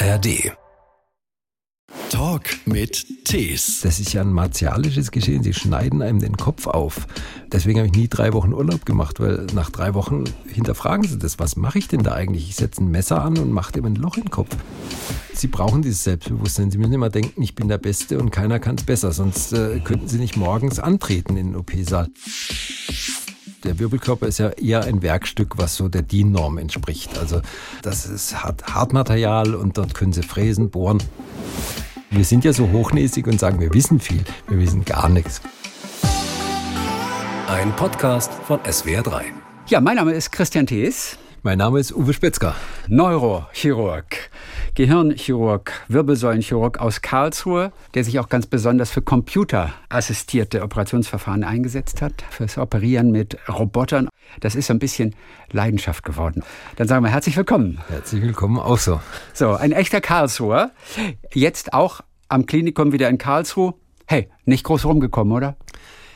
ARD. Talk mit Tees. Das ist ja ein martialisches Geschehen. Sie schneiden einem den Kopf auf. Deswegen habe ich nie drei Wochen Urlaub gemacht, weil nach drei Wochen hinterfragen Sie das. Was mache ich denn da eigentlich? Ich setze ein Messer an und mache dem ein Loch in den Kopf. Sie brauchen dieses Selbstbewusstsein. Sie müssen immer denken, ich bin der Beste und keiner kann es besser. Sonst äh, könnten Sie nicht morgens antreten in den OP-Saal der Wirbelkörper ist ja eher ein Werkstück, was so der DIN-Norm entspricht. Also das ist Hartmaterial und dort können Sie fräsen, bohren. Wir sind ja so hochnäsig und sagen, wir wissen viel. Wir wissen gar nichts. Ein Podcast von SWR3. Ja, mein Name ist Christian Thees. Mein Name ist Uwe Spetzger. Neurochirurg. Gehirnchirurg, Wirbelsäulenchirurg aus Karlsruhe, der sich auch ganz besonders für computerassistierte Operationsverfahren eingesetzt hat, fürs Operieren mit Robotern. Das ist so ein bisschen Leidenschaft geworden. Dann sagen wir herzlich willkommen. Herzlich willkommen auch so. So, ein echter Karlsruher. Jetzt auch am Klinikum wieder in Karlsruhe. Hey, nicht groß rumgekommen, oder?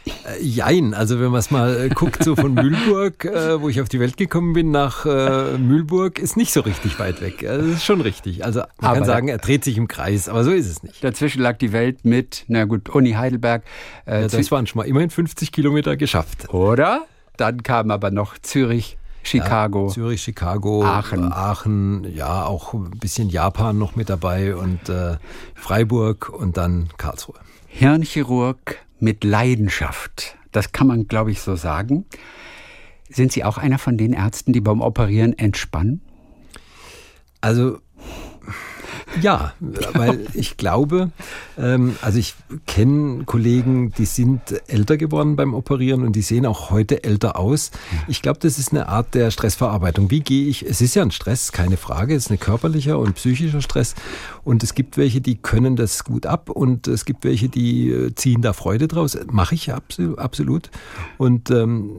Äh, jein, also wenn man es mal äh, guckt, so von Mühlburg, äh, wo ich auf die Welt gekommen bin, nach äh, Mühlburg, ist nicht so richtig weit weg. Also das ist schon richtig. Also man aber kann sagen, er dreht sich im Kreis, aber so ist es nicht. Dazwischen lag die Welt mit, na gut, Uni Heidelberg. Äh, ja, das waren schon mal immerhin 50 Kilometer geschafft. Oder? Dann kam aber noch Zürich, Chicago. Ja, Zürich, Chicago, Aachen. Aachen, ja, auch ein bisschen Japan noch mit dabei und äh, Freiburg und dann Karlsruhe. Hirnchirurg mit Leidenschaft. Das kann man, glaube ich, so sagen. Sind Sie auch einer von den Ärzten, die beim Operieren entspannen? Also ja, weil ich glaube, ähm, also ich kenne Kollegen, die sind älter geworden beim Operieren und die sehen auch heute älter aus. Ich glaube, das ist eine Art der Stressverarbeitung. Wie gehe ich, es ist ja ein Stress, keine Frage, es ist ein körperlicher und psychischer Stress und es gibt welche, die können das gut ab und es gibt welche, die äh, ziehen da Freude draus. Mache ich absolut. Und ähm,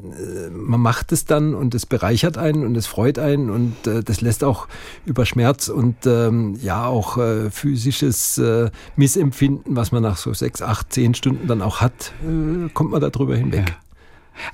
man macht es dann und es bereichert einen und es freut einen und äh, das lässt auch über Schmerz und ähm, ja auch auch äh, physisches äh, Missempfinden, was man nach so sechs, acht, zehn Stunden dann auch hat, äh, kommt man darüber hinweg. Ja.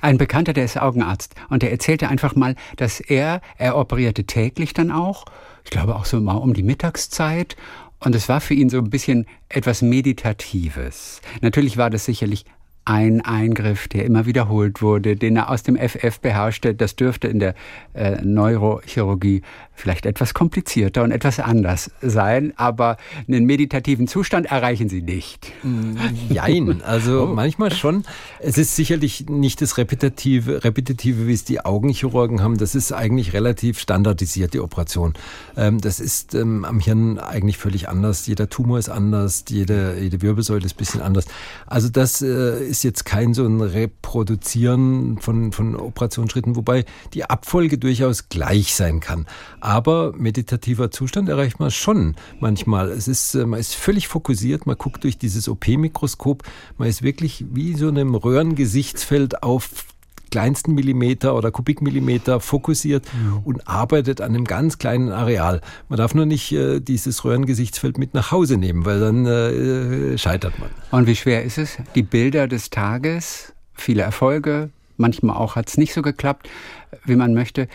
Ein Bekannter, der ist Augenarzt und der erzählte einfach mal, dass er, er operierte täglich dann auch, ich glaube auch so mal um die Mittagszeit und es war für ihn so ein bisschen etwas Meditatives. Natürlich war das sicherlich ein Eingriff, der immer wiederholt wurde, den er aus dem FF beherrschte. Das dürfte in der äh, Neurochirurgie vielleicht etwas komplizierter und etwas anders sein, aber einen meditativen Zustand erreichen Sie nicht. Mm, jein, also oh. manchmal schon. Es ist sicherlich nicht das Repetitive, Repetitive, wie es die Augenchirurgen haben. Das ist eigentlich relativ standardisiert, die Operation. Ähm, das ist ähm, am Hirn eigentlich völlig anders. Jeder Tumor ist anders, jede, jede Wirbelsäule ist ein bisschen anders. Also das äh, ist jetzt kein so ein Reproduzieren von, von Operationsschritten, wobei die Abfolge durchaus gleich sein kann. Aber meditativer Zustand erreicht man schon manchmal. Es ist, äh, man ist völlig fokussiert, man guckt durch dieses OP-Mikroskop, man ist wirklich wie so einem Röhrengesichtsfeld auf kleinsten Millimeter oder Kubikmillimeter fokussiert mhm. und arbeitet an einem ganz kleinen Areal. Man darf nur nicht äh, dieses Röhrengesichtsfeld mit nach Hause nehmen, weil dann äh, scheitert man. Und wie schwer ist es? Die Bilder des Tages, viele Erfolge, manchmal auch hat es nicht so geklappt, wie man möchte.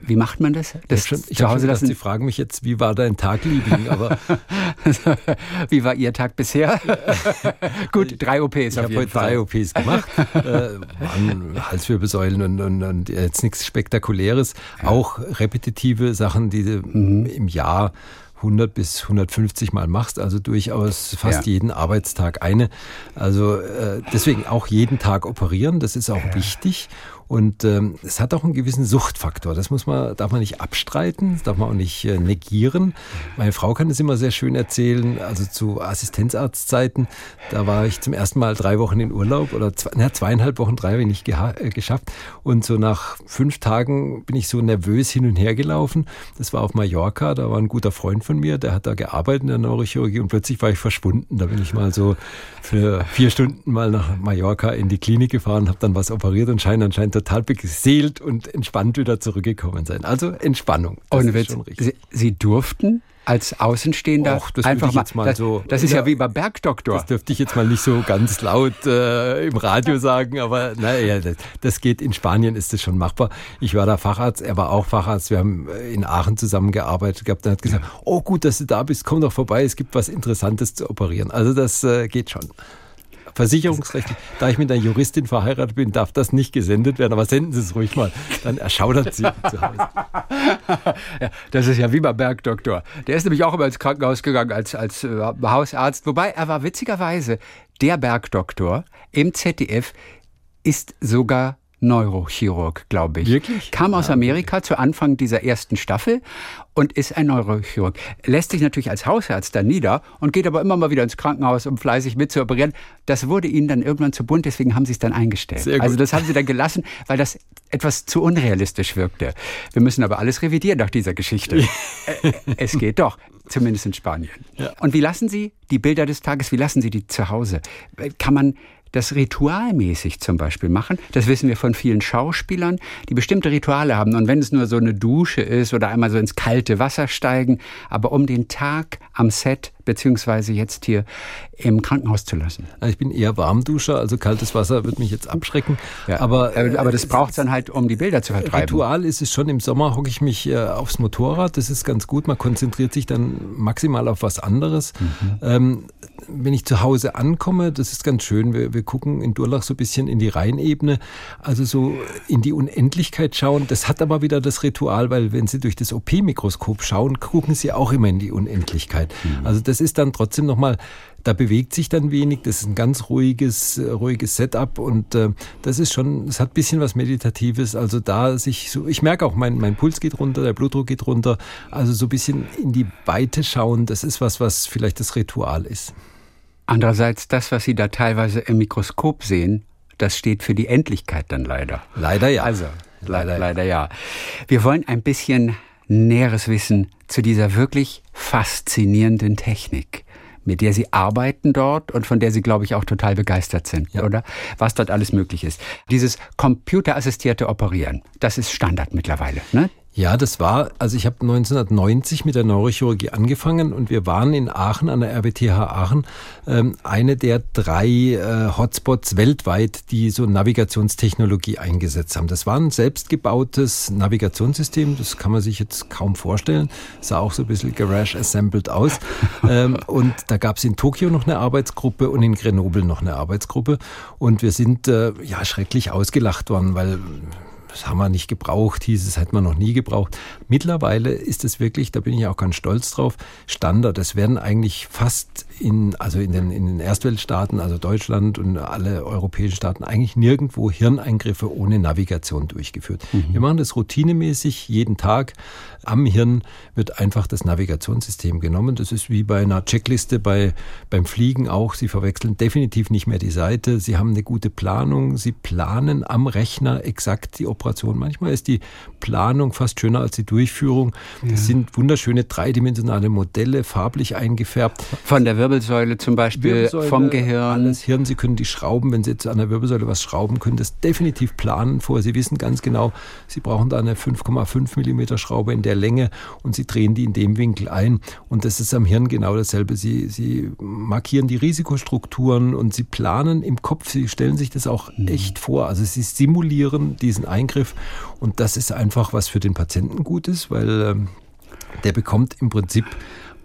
Wie macht man das? das ich schon, zu Hause lassen. Sie fragen mich jetzt, wie war dein Tag, Liebling? Aber wie war Ihr Tag bisher? Gut, drei OPs. Ich habe heute drei OPs gemacht. äh, waren Halswirbelsäulen und, und, und, jetzt nichts Spektakuläres. Ja. Auch repetitive Sachen, die mhm. im Jahr 100 bis 150 Mal machst, also durchaus fast ja. jeden Arbeitstag eine. Also äh, deswegen auch jeden Tag operieren, das ist auch ja. wichtig. Und ähm, es hat auch einen gewissen Suchtfaktor. Das muss man, darf man nicht abstreiten, das darf man auch nicht äh, negieren. Meine Frau kann es immer sehr schön erzählen. Also zu Assistenzarztzeiten, da war ich zum ersten Mal drei Wochen in Urlaub oder zwei, na, zweieinhalb Wochen, drei habe ich nicht äh, geschafft. Und so nach fünf Tagen bin ich so nervös hin und her gelaufen. Das war auf Mallorca, da war ein guter Freund von mir, der hat da gearbeitet in der Neurochirurgie und plötzlich war ich verschwunden. Da bin ich mal so für vier Stunden mal nach Mallorca in die Klinik gefahren, habe dann was operiert und scheint anscheinend total beseelt und entspannt wieder zurückgekommen sein. Also Entspannung. Das Ohne Witz. Sie, Sie durften als Außenstehender Och, einfach mal, mal das, so, das ist ja, ja, wie beim Bergdoktor. Das dürfte ich jetzt mal nicht so ganz laut äh, im Radio sagen, aber naja, das, das, geht in Spanien ist das schon machbar. Ich war da Facharzt, er war auch Facharzt. Wir haben äh, in Aachen zusammengearbeitet gehabt. Er hat gesagt, oh gut, dass du da bist, komm doch vorbei, es gibt was Interessantes zu operieren. Also das äh, geht schon. Versicherungsrechtlich, da ich mit einer Juristin verheiratet bin, darf das nicht gesendet werden, aber senden Sie es ruhig mal, dann erschaudert sie zu Hause. ja, das ist ja wie beim Bergdoktor. Der ist nämlich auch immer ins Krankenhaus gegangen als, als äh, Hausarzt, wobei er war witzigerweise der Bergdoktor im ZDF ist sogar Neurochirurg, glaube ich. Wirklich? Kam aus Amerika zu Anfang dieser ersten Staffel und ist ein Neurochirurg. Lässt sich natürlich als Hausarzt dann nieder und geht aber immer mal wieder ins Krankenhaus, um fleißig mitzuoperieren. Das wurde ihnen dann irgendwann zu bunt, deswegen haben sie es dann eingestellt. Sehr gut. Also das haben sie dann gelassen, weil das etwas zu unrealistisch wirkte. Wir müssen aber alles revidieren nach dieser Geschichte. Äh, es geht doch, zumindest in Spanien. Ja. Und wie lassen Sie die Bilder des Tages, wie lassen Sie die zu Hause? Kann man das ritualmäßig zum Beispiel machen. Das wissen wir von vielen Schauspielern, die bestimmte Rituale haben. Und wenn es nur so eine Dusche ist oder einmal so ins kalte Wasser steigen, aber um den Tag am Set beziehungsweise jetzt hier im Krankenhaus zu lassen. Also ich bin eher Warmduscher, also kaltes Wasser wird mich jetzt abschrecken. Ja, aber, äh, aber das braucht dann halt, um die Bilder zu vertreiben. Ritual ist es schon, im Sommer hocke ich mich äh, aufs Motorrad, das ist ganz gut, man konzentriert sich dann maximal auf was anderes. Mhm. Ähm, wenn ich zu Hause ankomme, das ist ganz schön, wir, wir gucken in Durlach so ein bisschen in die Rheinebene, also so in die Unendlichkeit schauen. Das hat aber wieder das Ritual, weil wenn Sie durch das OP-Mikroskop schauen, gucken Sie auch immer in die Unendlichkeit. Mhm. Also das ist dann trotzdem nochmal da bewegt sich dann wenig. Das ist ein ganz ruhiges, ruhiges Setup und äh, das ist schon, es hat ein bisschen was Meditatives. Also da sich so, ich merke auch, mein, mein Puls geht runter, der Blutdruck geht runter. Also so ein bisschen in die Weite schauen, das ist was, was vielleicht das Ritual ist. Andererseits, das, was Sie da teilweise im Mikroskop sehen, das steht für die Endlichkeit dann leider. Leider ja. Also, leider, leider ja. Wir wollen ein bisschen näheres Wissen zu dieser wirklich faszinierenden Technik mit der Sie arbeiten dort und von der Sie, glaube ich, auch total begeistert sind, ja. oder? Was dort alles möglich ist. Dieses computerassistierte Operieren, das ist Standard mittlerweile, ne? Ja, das war, also ich habe 1990 mit der Neurochirurgie angefangen und wir waren in Aachen an der RWTH Aachen ähm, eine der drei äh, Hotspots weltweit, die so Navigationstechnologie eingesetzt haben. Das war ein selbstgebautes Navigationssystem, das kann man sich jetzt kaum vorstellen, sah auch so ein bisschen Garage assembled aus. ähm, und da gab es in Tokio noch eine Arbeitsgruppe und in Grenoble noch eine Arbeitsgruppe und wir sind äh, ja schrecklich ausgelacht worden, weil das haben wir nicht gebraucht, hieß es, hätte man noch nie gebraucht. Mittlerweile ist es wirklich, da bin ich auch ganz stolz drauf, Standard. Es werden eigentlich fast in, also in den, in den Erstweltstaaten, also Deutschland und alle europäischen Staaten, eigentlich nirgendwo Hirneingriffe ohne Navigation durchgeführt. Mhm. Wir machen das routinemäßig jeden Tag. Am Hirn wird einfach das Navigationssystem genommen. Das ist wie bei einer Checkliste bei, beim Fliegen auch. Sie verwechseln definitiv nicht mehr die Seite. Sie haben eine gute Planung. Sie planen am Rechner exakt die Operation. Manchmal ist die Planung fast schöner als die Durchführung. Das ja. sind wunderschöne dreidimensionale Modelle, farblich eingefärbt. Von der Wirbelsäule zum Beispiel, Wirbelsäule, vom Gehirn. Alles Hirn. Sie können die schrauben, wenn Sie jetzt an der Wirbelsäule was schrauben, können das definitiv planen vor. Sie wissen ganz genau, Sie brauchen da eine 5,5 Millimeter Schraube in der Länge und Sie drehen die in dem Winkel ein. Und das ist am Hirn genau dasselbe. Sie, Sie markieren die Risikostrukturen und Sie planen im Kopf. Sie stellen sich das auch mhm. echt vor. Also Sie simulieren diesen Eingriff und das ist einfach was für den Patienten gut ist, weil ähm, der bekommt im Prinzip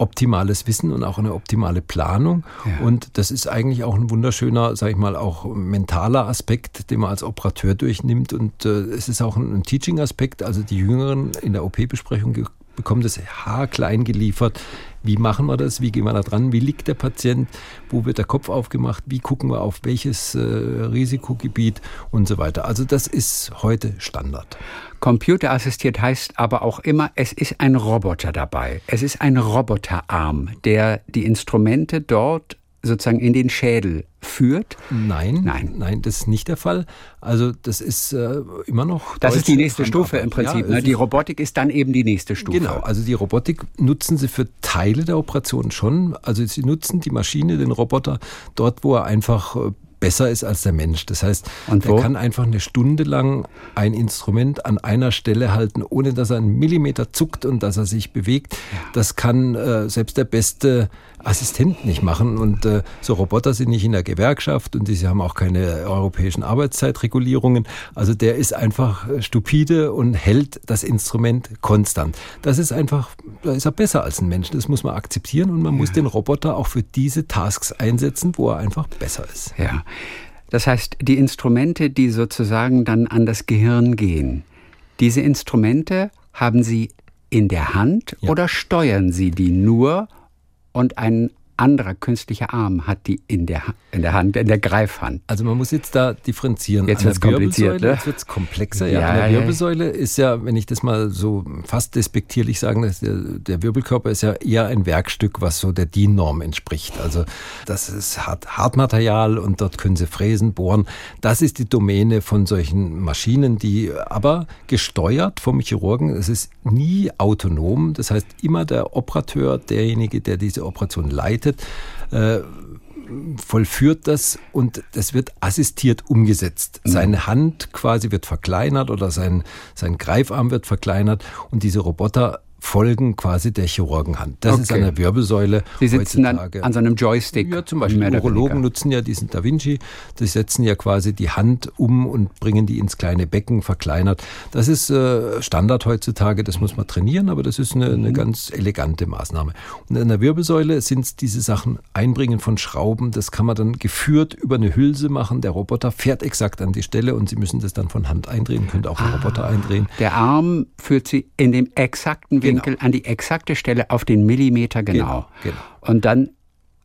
optimales Wissen und auch eine optimale Planung. Ja. Und das ist eigentlich auch ein wunderschöner, sage ich mal, auch mentaler Aspekt, den man als Operateur durchnimmt. Und äh, es ist auch ein, ein Teaching-Aspekt. Also die Jüngeren in der OP-Besprechung bekommen das haarklein geliefert. Wie machen wir das? Wie gehen wir da dran? Wie liegt der Patient? Wo wird der Kopf aufgemacht? Wie gucken wir auf welches äh, Risikogebiet und so weiter? Also das ist heute Standard. Computerassistiert heißt aber auch immer, es ist ein Roboter dabei. Es ist ein Roboterarm, der die Instrumente dort sozusagen in den Schädel führt? Nein, nein, nein, das ist nicht der Fall. Also das ist äh, immer noch. Das ist die nächste Stufe im Prinzip. Ja, ne? Die Robotik ist dann eben die nächste Stufe. Genau, also die Robotik nutzen sie für Teile der Operation schon. Also sie nutzen die Maschine, den Roboter, dort, wo er einfach äh, besser ist als der Mensch. Das heißt, Und er kann einfach eine Stunde lang ein Instrument an einer Stelle halten, ohne dass er einen Millimeter zuckt und dass er sich bewegt. Das kann äh, selbst der beste Assistent nicht machen. Und äh, so Roboter sind nicht in der Gewerkschaft und sie haben auch keine europäischen Arbeitszeitregulierungen. Also der ist einfach stupide und hält das Instrument konstant. Das ist einfach, da ist er besser als ein Mensch. Das muss man akzeptieren und man muss den Roboter auch für diese Tasks einsetzen, wo er einfach besser ist. Ja. Das heißt, die Instrumente, die sozusagen dann an das Gehirn gehen, diese Instrumente haben Sie in der Hand ja. oder steuern Sie die nur und ein anderer künstlicher Arm hat die in der, in der Hand, in der Greifhand. Also man muss jetzt da differenzieren. Jetzt wird es kompliziert. Ne? Jetzt wird es komplexer. Ja, ja, An der Wirbelsäule ist ja, wenn ich das mal so fast despektierlich sagen, der, der Wirbelkörper ist ja eher ein Werkstück, was so der DIN-Norm entspricht. Also das ist Hart, Hartmaterial und dort können sie fräsen, bohren. Das ist die Domäne von solchen Maschinen, die aber gesteuert vom Chirurgen. Es ist nie autonom. Das heißt, immer der Operateur, derjenige, der diese Operation leitet, äh, vollführt das und das wird assistiert umgesetzt. Mhm. Seine Hand quasi wird verkleinert oder sein, sein Greifarm wird verkleinert und diese Roboter folgen quasi der Chirurgenhand. Das okay. ist an der Wirbelsäule. Sie sitzen heutzutage. dann an so einem Joystick. Ja, zum Beispiel Urologen nutzen ja diesen Da Vinci. Die setzen ja quasi die Hand um und bringen die ins kleine Becken, verkleinert. Das ist äh, Standard heutzutage, das muss man trainieren, aber das ist eine, eine mhm. ganz elegante Maßnahme. Und an der Wirbelsäule sind es diese Sachen, Einbringen von Schrauben, das kann man dann geführt über eine Hülse machen. Der Roboter fährt exakt an die Stelle und Sie müssen das dann von Hand eindrehen, könnte auch ah, ein Roboter eindrehen. Der Arm führt Sie in dem exakten Winkel Winkel genau. an die exakte Stelle auf den Millimeter genau. genau, genau. Und dann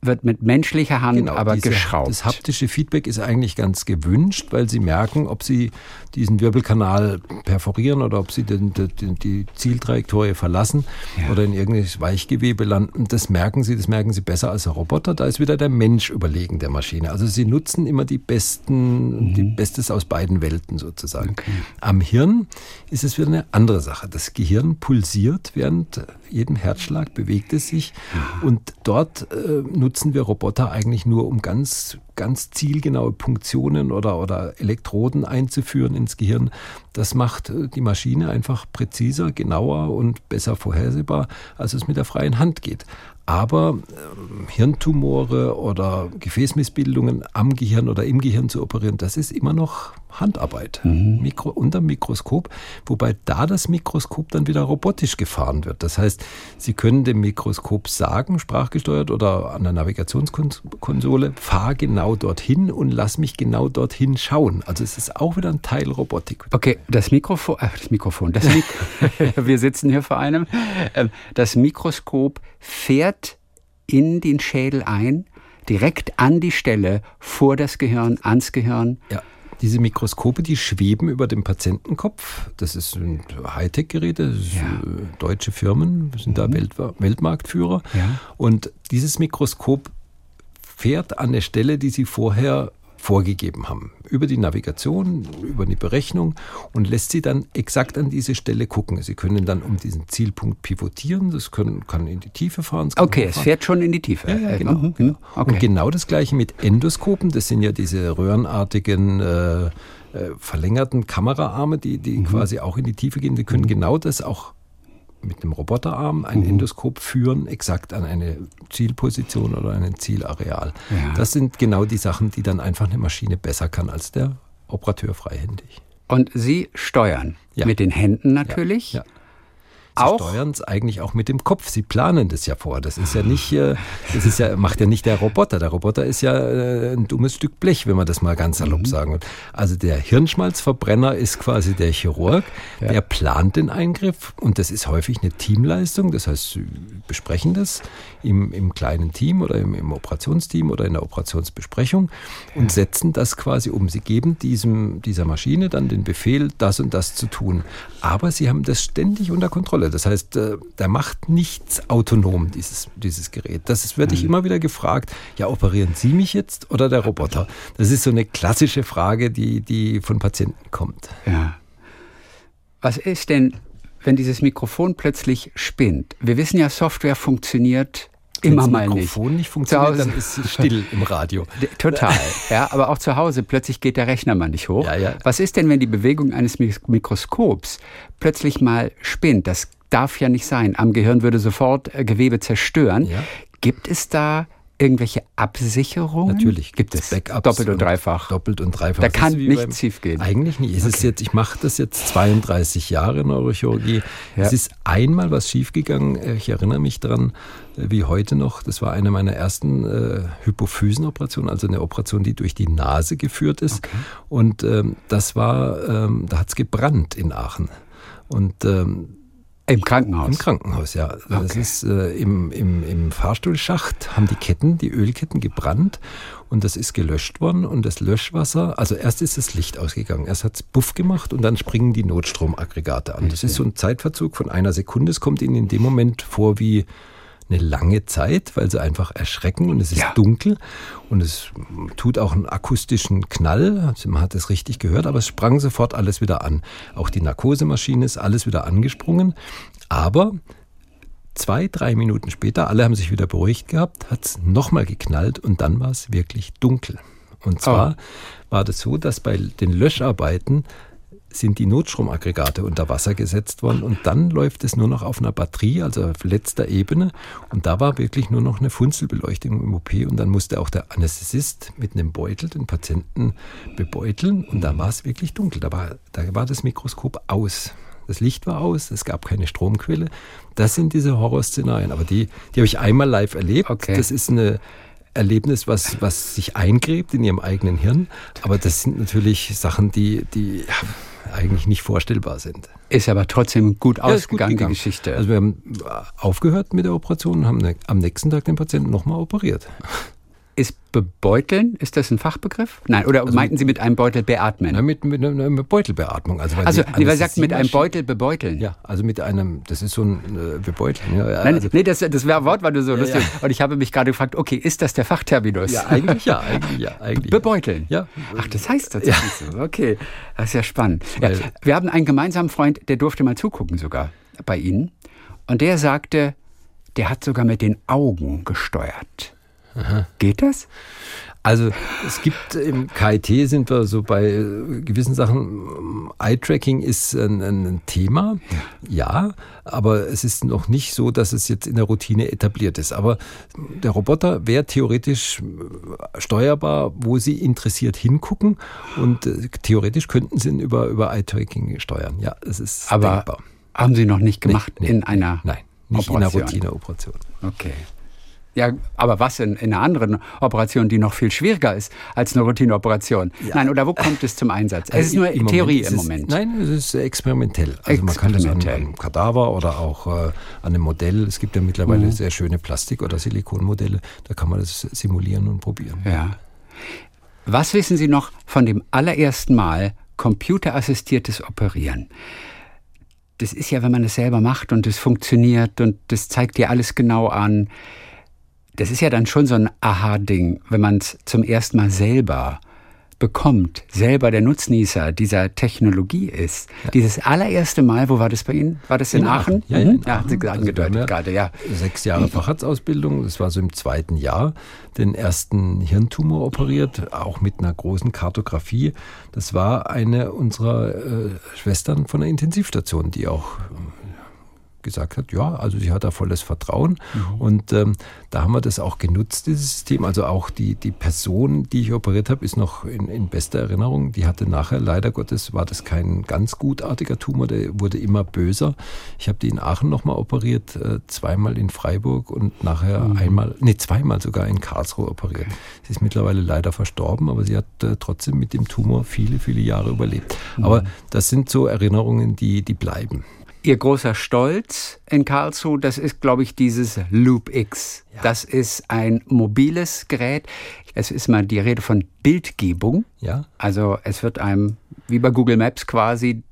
wird mit menschlicher Hand genau, aber diese, geschraubt. Das haptische Feedback ist eigentlich ganz gewünscht, weil Sie merken, ob Sie diesen Wirbelkanal perforieren oder ob Sie den, den, die Zieltrajektorie verlassen ja. oder in irgendein Weichgewebe landen. Das merken Sie, das merken Sie besser als der Roboter. Da ist wieder der Mensch überlegen der Maschine. Also Sie nutzen immer die besten, mhm. die Bestes aus beiden Welten sozusagen. Okay. Am Hirn ist es wieder eine andere Sache. Das Gehirn pulsiert während jedem Herzschlag, bewegt es sich ja. und dort äh, nutzen wir Roboter eigentlich nur, um ganz, ganz zielgenaue Punktionen oder, oder Elektroden einzuführen ins Gehirn. Das macht äh, die Maschine einfach präziser, genauer und besser vorhersehbar, als es mit der freien Hand geht. Aber äh, Hirntumore oder Gefäßmissbildungen am Gehirn oder im Gehirn zu operieren, das ist immer noch Handarbeit mhm. Mikro, unter Mikroskop, wobei da das Mikroskop dann wieder robotisch gefahren wird. Das heißt, Sie können dem Mikroskop sagen, sprachgesteuert oder an der Navigationskonsole, fahr genau dorthin und lass mich genau dorthin schauen. Also es ist auch wieder ein Teil Robotik. Okay, das Mikrofon, äh, das Mikrofon, das Mik wir sitzen hier vor einem, äh, das Mikroskop fährt in den Schädel ein, direkt an die Stelle, vor das Gehirn, ans Gehirn. Ja. Diese Mikroskope, die schweben über dem Patientenkopf. Das ist ein Hightech-Geräte, ja. Äh, deutsche Firmen sind mhm. da Welt, Weltmarktführer. Ja. Und dieses Mikroskop fährt an der Stelle, die sie vorher vorgegeben haben. Über die Navigation, über die Berechnung und lässt sie dann exakt an diese Stelle gucken. Sie können dann um diesen Zielpunkt pivotieren, das können, kann in die Tiefe fahren. Okay, es fährt schon in die Tiefe. Ja, ja genau. Mhm. genau. Okay. Und genau das gleiche mit Endoskopen, das sind ja diese röhrenartigen äh, äh, verlängerten Kameraarme, die, die mhm. quasi auch in die Tiefe gehen. Die können genau das auch mit einem Roboterarm ein mhm. Endoskop führen, exakt an eine Zielposition oder ein Zielareal. Ja. Das sind genau die Sachen, die dann einfach eine Maschine besser kann als der Operateur freihändig. Und Sie steuern ja. mit den Händen natürlich. Ja. Sie auch? steuern es eigentlich auch mit dem Kopf. Sie planen das ja vor. Das ist ja nicht, äh, das ist ja, macht ja nicht der Roboter. Der Roboter ist ja äh, ein dummes Stück Blech, wenn man das mal ganz salopp mhm. sagen will. Also der Hirnschmalzverbrenner ist quasi der Chirurg, ja. der plant den Eingriff und das ist häufig eine Teamleistung. Das heißt, sie besprechen das im, im kleinen Team oder im, im Operationsteam oder in der Operationsbesprechung und ja. setzen das quasi um. Sie geben diesem, dieser Maschine dann den Befehl, das und das zu tun. Aber sie haben das ständig unter Kontrolle. Das heißt, äh, der macht nichts autonom, dieses, dieses Gerät. Das werde ich mhm. immer wieder gefragt, ja, operieren Sie mich jetzt oder der Roboter? Das ist so eine klassische Frage, die, die von Patienten kommt. Ja. Was ist denn, wenn dieses Mikrofon plötzlich spinnt? Wir wissen ja, Software funktioniert immer Wenn's mal Mikrofon nicht. nicht funktioniert, Zu Hause- dann ist es still im Radio. Total. Ja, aber auch zu Hause plötzlich geht der Rechner mal nicht hoch. Ja, ja. Was ist denn, wenn die Bewegung eines Mik- Mikroskops plötzlich mal spinnt? Das darf ja nicht sein. Am Gehirn würde sofort äh, Gewebe zerstören. Ja. Gibt es da irgendwelche Absicherungen? Natürlich gibt es Backups doppelt und dreifach. Doppelt und dreifach. Da kann nichts beim- schiefgehen. Eigentlich nicht. Es ist jetzt, ich mache das jetzt 32 Jahre Neurochirurgie. Ja. Es ist einmal was schiefgegangen. Äh, Ich erinnere mich dran, äh, wie heute noch. Das war eine meiner ersten äh, Hypophysenoperationen, also eine Operation, die durch die Nase geführt ist. Und ähm, das war, ähm, da hat es gebrannt in Aachen. Und ähm, Im Krankenhaus. im Krankenhaus, ja. Das Okay. ist äh, im, im, im Fahrstuhlschacht haben die Ketten, die Ölketten gebrannt und das ist gelöscht worden und das Löschwasser, also erst ist das Licht ausgegangen, erst hat's Buff gemacht und dann springen die Notstromaggregate an. Das ist so ein Zeitverzug von einer Sekunde. Es kommt ihnen in dem Moment vor wie eine lange Zeit, weil sie einfach erschrecken und es ist Ja. dunkel und es tut auch einen akustischen Knall. Man hat es richtig gehört, aber es sprang sofort alles wieder an. Auch die Narkosemaschine ist alles wieder angesprungen. Aber zwei, drei Minuten später, alle haben sich wieder beruhigt gehabt, hat es nochmal geknallt und dann war es wirklich dunkel. Und zwar war das so, dass bei den Löscharbeiten sind die Notstromaggregate unter Wasser gesetzt worden und dann läuft es nur noch auf einer Batterie, also auf letzter Ebene. Und da war wirklich nur noch eine Funzelbeleuchtung im OP und dann musste auch der Anästhesist mit einem Beutel den Patienten bebeuteln und da war es wirklich dunkel. Da war, da war das Mikroskop aus. Das Licht war aus, es gab keine Stromquelle. Das sind diese Horrorszenarien, aber die, die habe ich einmal live erlebt. Okay. Das ist ein Erlebnis, was, was sich eingräbt in ihrem eigenen Hirn. Aber das sind natürlich Sachen, die, die ja, eigentlich nicht vorstellbar sind. Ist aber trotzdem gut Ja, ist gut ausgegangen, die. Geschichte. Also wir haben aufgehört mit der Operation und haben am nächsten Tag den Patienten nochmal operiert. Ist bebeuteln, ist das ein Fachbegriff? Nein, oder meinten Sie mit einem Beutel beatmen? Na, mit, mit, mit Beutelbeatmung. Also, weil also, die nee, sagt mit einem Beutel bebeuteln. Ja, also mit einem, das ist so ein äh, Bebeuteln. Ja, ja, Nein, also, nee, das, das Wort war nur so lustig. ja. Und ich habe mich gerade gefragt, okay, ist das der Fachterminus? ja, eigentlich ja, eigentlich ja. Eigentlich Bebeuteln. Ja. Ach, das heißt tatsächlich so. Okay, das ist ja spannend. Ja, wir haben einen gemeinsamen Freund, der durfte mal zugucken sogar bei Ihnen. Und der sagte, der hat sogar mit den Augen gesteuert. Geht das? Also es gibt im KIT sind wir so bei äh, gewissen Sachen, Eye-Tracking ist ein, ein Thema, ja, aber es ist noch nicht so, dass es jetzt in der Routine etabliert ist. Aber der Roboter wäre theoretisch äh, steuerbar, wo Sie interessiert hingucken und äh, theoretisch könnten Sie ihn über, über Eye-Tracking steuern. Ja, es ist Aber denkbar. haben Sie noch nicht gemacht nee, in einer Nein, nicht Operation. in einer Routineoperation. Okay. Ja, aber was in, in einer anderen Operation, die noch viel schwieriger ist als eine Routineoperation? Nein, oder wo kommt es zum Einsatz? es ist nur im Theorie ist im Moment. Nein, es ist experimentell. Also man kann das an Experimentell. einem Kadaver oder auch äh, an einem Modell. Es gibt ja mittlerweile Mhm. sehr schöne Plastik- oder Silikonmodelle. Da kann man das simulieren und probieren. Ja. Was wissen Sie noch von dem allerersten Mal computerassistiertes Operieren? Das ist ja, wenn man es selber macht und es funktioniert und das zeigt dir alles genau an. Das ist ja dann schon so ein Aha-Ding, wenn man es zum ersten Mal selber bekommt, selber der Nutznießer dieser Technologie ist. Dieses allererste Mal, wo war das bei Ihnen? War das in, In Aachen? Aachen. Ja, ja, in Mhm. ja haben Sie Aachen. Also angedeutet haben gerade, ja. Sechs Jahre Facharztausbildung, das war so im zweiten Jahr, den ersten Hirntumor operiert, auch mit einer großen Kartografie. Das war eine unserer äh, Schwestern von der Intensivstation, die auch äh, gesagt hat, ja, also sie hat da volles Vertrauen. Und ähm, da haben wir das auch genutzt, dieses System. Also auch die, die Person, die ich operiert habe, ist noch in, in bester Erinnerung. Die hatte nachher, leider Gottes, war das kein ganz gutartiger Tumor, der wurde immer böser. Ich habe die in Aachen nochmal operiert, äh, zweimal in Freiburg und nachher einmal, nee, zweimal sogar in Karlsruhe operiert. Sie ist mittlerweile leider verstorben, aber sie hat äh, trotzdem mit dem Tumor viele, viele Jahre überlebt. Aber das sind so Erinnerungen, die, die bleiben. Ihr großer Stolz in Karlsruhe, das ist, glaube ich, dieses Loop X. Das ist ein mobiles Gerät. Es ist mal die Rede von Bildgebung. Ja, Also es wird einem, wie bei Google Maps quasi,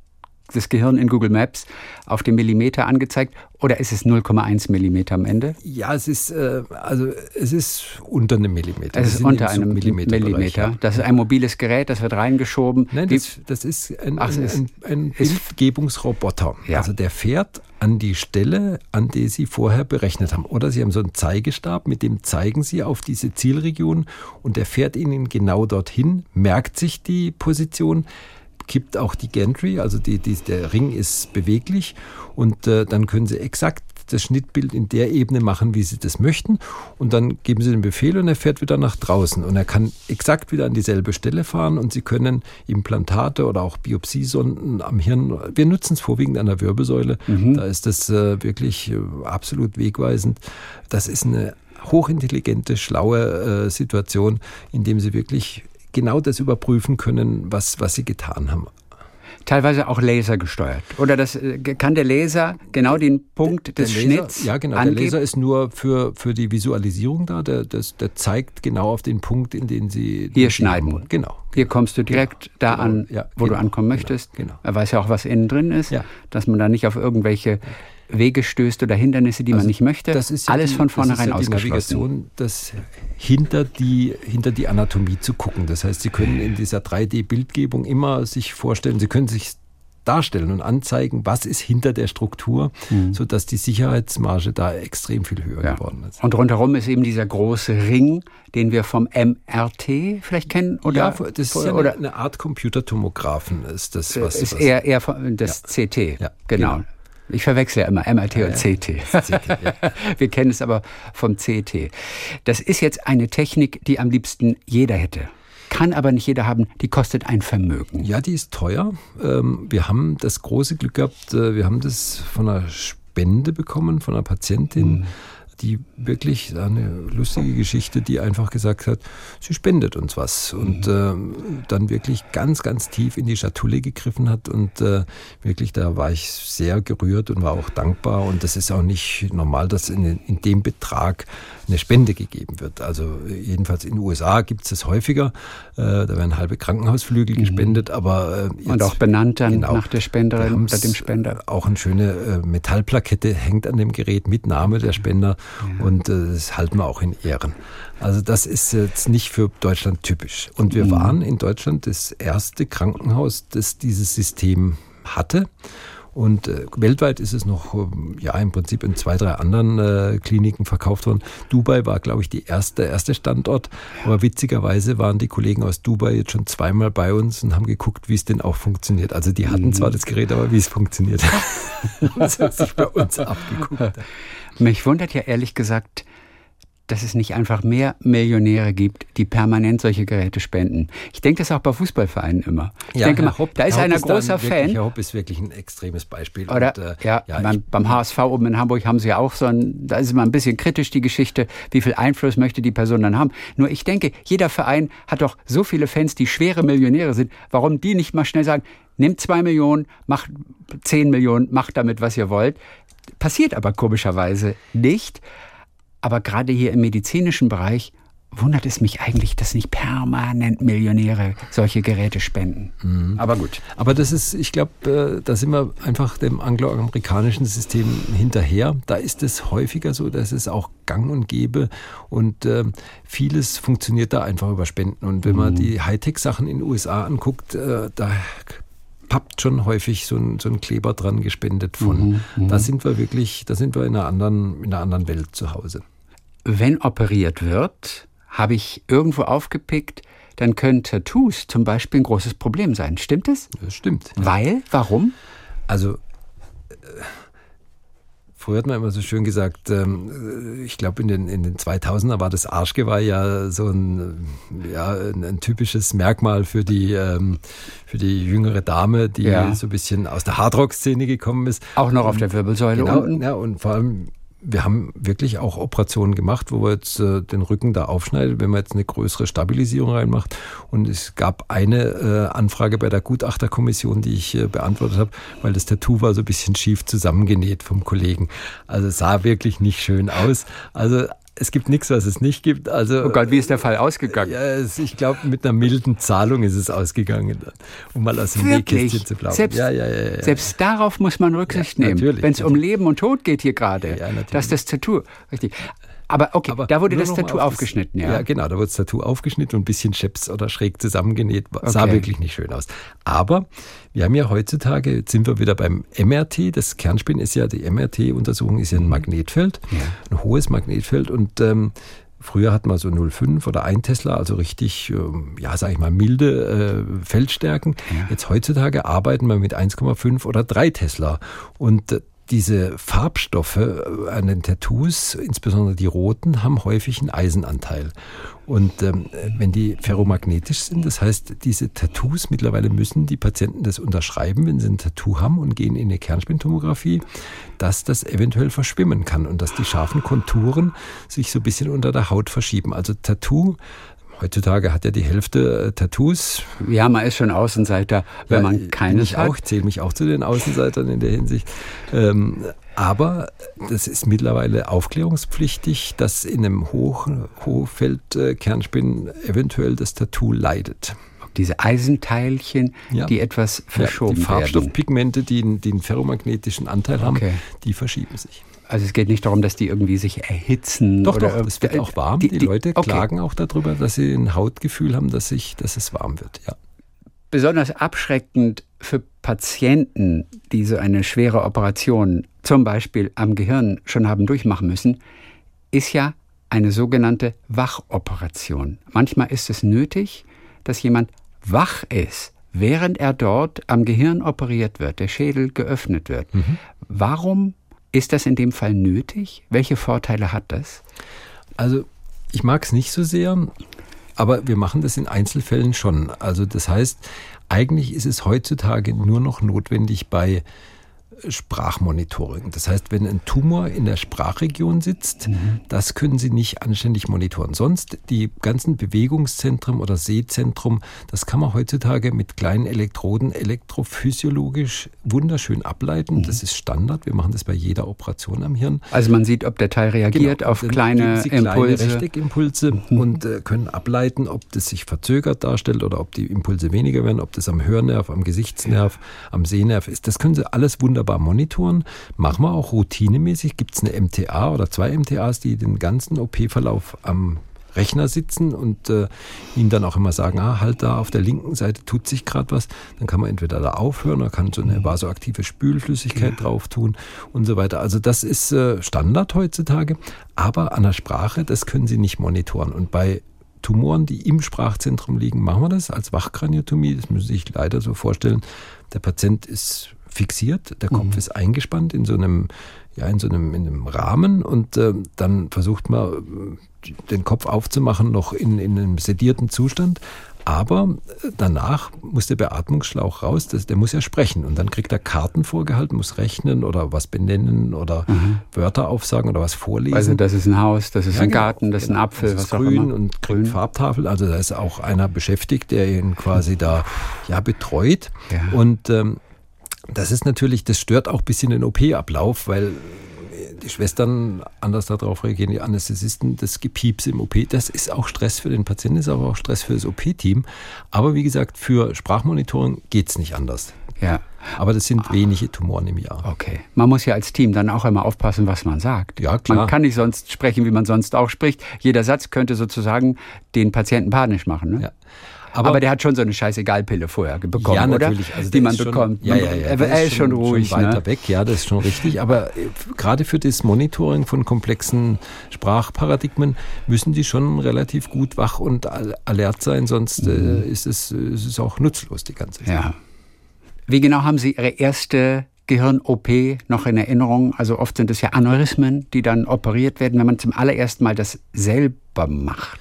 das Gehirn in Google Maps auf dem Millimeter angezeigt oder ist es 0,1 Millimeter am Ende? Ja, es ist äh, also es ist unter einem Millimeter. Es ist unter einem Millimeter. Millimeter. Das ist ein mobiles Gerät, das wird reingeschoben. Nein, das, das ist ein, Ach, ein, ein, ein Bildgebungsroboter. Ja. Also der fährt an die Stelle, an die Sie vorher berechnet haben. Oder Sie haben so einen Zeigestab, mit dem zeigen Sie auf diese Zielregion und der fährt Ihnen genau dorthin, merkt sich die Position, kippt auch die Gantry, also die, die, der Ring ist beweglich und äh, dann können Sie exakt das Schnittbild in der Ebene machen, wie Sie das möchten. Und dann geben Sie den Befehl und er fährt wieder nach draußen. Und er kann exakt wieder an dieselbe Stelle fahren und Sie können Implantate oder auch Biopsiesonden am Hirn, wir nutzen es vorwiegend an der Wirbelsäule, mhm. da ist das äh, wirklich äh, absolut wegweisend. Das ist eine hochintelligente, schlaue äh, Situation, in dem Sie wirklich genau das überprüfen können, was, was sie getan haben. Teilweise auch Laser gesteuert. Oder das, äh, kann der Laser genau den Punkt des Laser, Schnitts Ja, genau. Angeben? Der Laser ist nur für, für die Visualisierung da. Der, das, der zeigt genau auf den Punkt, in den Sie... Hier schneiden. Genau, genau. Hier kommst du direkt genau. da an, ja, wo genau. du ankommen möchtest. Genau, genau. Er weiß ja auch, was innen drin ist, ja. dass man da nicht auf irgendwelche Wege stößt oder Hindernisse, die also man nicht möchte. Das ist ja Alles die, von vornherein das ist ja die Navigation, das hinter die, hinter die Anatomie zu gucken. Das heißt, Sie können in dieser 3D-Bildgebung immer sich vorstellen, Sie können sich darstellen und anzeigen, was ist hinter der Struktur, mhm. sodass die Sicherheitsmarge da extrem viel höher ja. geworden ist. Und rundherum ist eben dieser große Ring, den wir vom MRT vielleicht kennen? Oder, ja, das ist ja oder, eine Art Computertomographen ist das, was ist was, eher, eher das ja. CT, ja, genau. genau. Ich verwechsle ja immer MRT ja, und CT. CT ja. Wir kennen es aber vom CT. Das ist jetzt eine Technik, die am liebsten jeder hätte. Kann aber nicht jeder haben, die kostet ein Vermögen. Ja, die ist teuer. Ähm, wir haben das große Glück gehabt, äh, wir haben das von einer Spende bekommen, von einer Patientin. Mhm die wirklich eine lustige Geschichte, die einfach gesagt hat, sie spendet uns was und mhm. äh, dann wirklich ganz, ganz tief in die Schatulle gegriffen hat und äh, wirklich da war ich sehr gerührt und war auch dankbar und das ist auch nicht normal, dass in, in dem Betrag eine Spende gegeben wird. Also jedenfalls in den USA gibt es das häufiger, äh, da werden halbe Krankenhausflügel mhm. gespendet, aber äh, und auch benannt dann genau, nach der Spenderin oder dem Spender. Auch eine schöne äh, Metallplakette hängt an dem Gerät mit Name der Spender und äh, das halten wir auch in Ehren. Also das ist jetzt nicht für Deutschland typisch. Und wir mhm. waren in Deutschland das erste Krankenhaus, das dieses System hatte. Und äh, weltweit ist es noch, äh, ja, im Prinzip in zwei, drei anderen äh, Kliniken verkauft worden. Dubai war, glaube ich, die erste, erste Standort. Aber witzigerweise waren die Kollegen aus Dubai jetzt schon zweimal bei uns und haben geguckt, wie es denn auch funktioniert. Also die hatten mhm. zwar das Gerät, aber wie es funktioniert. das hat sich bei uns abgeguckt. Mich wundert ja ehrlich gesagt, dass es nicht einfach mehr Millionäre gibt, die permanent solche Geräte spenden. Ich denke das auch bei Fußballvereinen immer. Ich ja, denke mal, Hopp, da ist einer großer Fan. Wirklich, Herr Hopp ist wirklich ein extremes Beispiel. Oder, und, äh, ja, ja beim, beim, HSV oben in Hamburg haben sie ja auch so ein, da ist immer ein bisschen kritisch die Geschichte, wie viel Einfluss möchte die Person dann haben. Nur ich denke, jeder Verein hat doch so viele Fans, die schwere Millionäre sind. Warum die nicht mal schnell sagen, nehmt zwei Millionen, macht zehn Millionen, macht damit, was ihr wollt. Passiert aber komischerweise nicht. Aber gerade hier im medizinischen Bereich wundert es mich eigentlich, dass nicht permanent Millionäre solche Geräte spenden. Mhm. Aber gut. Aber das ist, ich glaube, äh, da sind wir einfach dem angloamerikanischen System hinterher. Da ist es häufiger so, dass es auch gang und gäbe und äh, vieles funktioniert da einfach über Spenden. Und wenn mhm. man die Hightech-Sachen in den USA anguckt, äh, da pappt schon häufig so ein, so ein Kleber dran gespendet von. Mhm, mhm, da sind wir wirklich, da sind wir in einer anderen, in einer anderen Welt zu Hause wenn operiert wird, habe ich irgendwo aufgepickt, dann können Tattoos zum Beispiel ein großes Problem sein. Stimmt es? Das stimmt. Weil? Warum? Also, äh, früher hat man immer so schön gesagt, ähm, ich glaube in den, in den 2000er war das Arschgeweih ja so ein, ja, ein, ein typisches Merkmal für die, ähm, für die jüngere Dame, die ja. so ein bisschen aus der Hardrock-Szene gekommen ist. Auch noch auf der Wirbelsäule genau, unten? Ja, und vor allem wir haben wirklich auch Operationen gemacht, wo wir jetzt äh, den Rücken da aufschneiden, wenn man jetzt eine größere Stabilisierung reinmacht. Und es gab eine äh, Anfrage bei der Gutachterkommission, die ich äh, beantwortet habe, weil das Tattoo war so ein bisschen schief zusammengenäht vom Kollegen. Also es sah wirklich nicht schön aus. Also es gibt nichts, was es nicht gibt. Also, oh Gott, wie ist der Fall ausgegangen? Ja, ich glaube, mit einer milden Zahlung ist es ausgegangen, um mal aus dem Nähkästchen zu plaudern. Selbst, ja, ja, ja, selbst darauf muss man Rücksicht nehmen, wenn es um Leben und Tod geht hier gerade. Ja, das ist das Tattoo. Richtig. Aber okay, Aber da wurde das Tattoo auf aufgeschnitten, ja. Ja, genau, da wurde das Tattoo aufgeschnitten und ein bisschen scheps oder schräg zusammengenäht. Sah okay. wirklich nicht schön aus. Aber wir haben ja heutzutage, jetzt sind wir wieder beim MRT. Das Kernspin ist ja, die MRT-Untersuchung ist ja ein Magnetfeld, ja. ein hohes Magnetfeld und ähm, Früher hat man so 0,5 oder 1 Tesla, also richtig, ähm, ja, sag ich mal, milde äh, Feldstärken. Ja. Jetzt heutzutage arbeiten wir mit 1,5 oder 3 Tesla. Und äh, diese Farbstoffe äh, an den Tattoos, insbesondere die roten, haben häufig einen Eisenanteil. Und ähm, wenn die ferromagnetisch sind, das heißt, diese Tattoos, mittlerweile müssen die Patienten das unterschreiben, wenn sie ein Tattoo haben und gehen in eine Kernspintomographie, dass das eventuell verschwimmen kann und dass die scharfen Konturen sich so ein bisschen unter der Haut verschieben. Also Tattoo Heutzutage hat ja die Hälfte äh, Tattoos. Ja, man ist schon Außenseiter, wenn ja, man keines ich hat. Auch, zähle mich auch zu den Außenseitern in der Hinsicht. Ähm, aber das ist mittlerweile aufklärungspflichtig, dass in einem Hoch Hochfeld-Kernspin eventuell das Tattoo leidet. Diese Eisenteilchen, ja. die etwas verschoben ja, die Farbstoffpigmente, die, die einen ferromagnetischen Anteil okay. haben, die verschieben sich. Also es geht nicht darum, dass die irgendwie sich erhitzen. Doch, oder doch, es wird auch warm. Die, die, die Leute okay. klagen auch darüber, dass sie ein Hautgefühl haben, dass, sich, dass es warm wird. Ja. Besonders abschreckend für Patienten, die so eine schwere Operation zum Beispiel am Gehirn schon haben durchmachen müssen, ist ja eine sogenannte Wachoperation. Manchmal ist es nötig, dass jemand wach ist, während er dort am Gehirn operiert wird, der Schädel geöffnet wird. Mhm. Warum ist das in dem Fall nötig? Welche Vorteile hat das? Also ich mag es nicht so sehr, aber wir machen das in Einzelfällen schon. Also das heißt, eigentlich ist es heutzutage nur noch notwendig bei Sprachmonitoring. Das heißt, wenn ein Tumor in der Sprachregion sitzt, mhm. das können Sie nicht anständig monitoren. Sonst die ganzen Bewegungszentren oder Sehzentrum, das kann man heutzutage mit kleinen Elektroden elektrophysiologisch wunderschön ableiten. Mhm. Das ist Standard. Wir machen das bei jeder Operation am Hirn. Also man sieht, ob der Teil reagiert genau. auf Dann kleine Sie Impulse. Kleine Rechteckimpulse mhm. und äh, können ableiten, ob das sich verzögert darstellt oder ob die Impulse weniger werden, ob das am Hörnerv, am Gesichtsnerv, am Sehnerv ist. Das können Sie alles wunderbar wunderbar monitoren. Machen wir auch routinemäßig. Gibt es eine MTA oder zwei MTAs, die den ganzen OP-Verlauf am Rechner sitzen und äh, ihnen dann auch immer sagen, ah, halt da auf der linken Seite tut sich gerade was. Dann kann man entweder da aufhören oder kann so eine mhm. vasoaktive Spülflüssigkeit ja. drauf tun und so weiter. Also das ist äh, Standard heutzutage, aber an der Sprache, das können Sie nicht monitoren. Und bei Tumoren, die im Sprachzentrum liegen, machen wir das als Wachkraniotomie. Das müssen Sie sich leider so vorstellen. Der Patient ist fixiert, der Kopf mhm. ist eingespannt in so einem, ja, in so einem, in einem Rahmen und äh, dann versucht man, den Kopf aufzumachen, noch in, in einem sedierten Zustand. Aber danach muss der Beatmungsschlauch raus, das, der muss ja sprechen. Und dann kriegt er Karten vorgehalten, muss rechnen oder was benennen oder mhm. Wörter aufsagen oder was vorlesen. Also das ist ein Haus, das ist ja, ein genau. Garten, das ist ein genau. Apfel, das ist was grün und kriegt grün. Farbtafel. Also da ist auch einer beschäftigt, der ihn quasi da ja betreut. Ja. Und ähm, das ist natürlich, das stört auch ein bisschen den OP-Ablauf, weil die Schwestern anders darauf reagieren, die Anästhesisten, das Gepieps im OP, das ist auch Stress für den Patienten, ist aber auch Stress für das OP-Team. Aber wie gesagt, für Sprachmonitoring geht es nicht anders. Ja. Aber das sind wenige Tumoren im Jahr. Okay. Man muss ja als Team dann auch immer aufpassen, was man sagt. Ja, klar. Man kann nicht sonst sprechen, wie man sonst auch spricht. Jeder Satz könnte sozusagen den Patienten panisch machen. Ne? Ja. Aber, aber, der hat schon so eine Scheißegalpille vorher bekommen, ja, natürlich. Also die man bekommt. Ja, ja, ja. Er, er ist, schon, schon ruhig. Schon weiter ne? weg, ja, das ist schon richtig. Aber äh, gerade für das Monitoring von komplexen Sprachparadigmen müssen die schon relativ gut wach und alert sein, sonst äh, mhm. ist, es, ist es auch nutzlos, die ganze Sache. Ja. Wie genau haben Sie Ihre erste Gehirn-OP noch in Erinnerung? Also oft sind es ja Aneurysmen, die dann operiert werden, wenn man zum allerersten Mal das selber macht.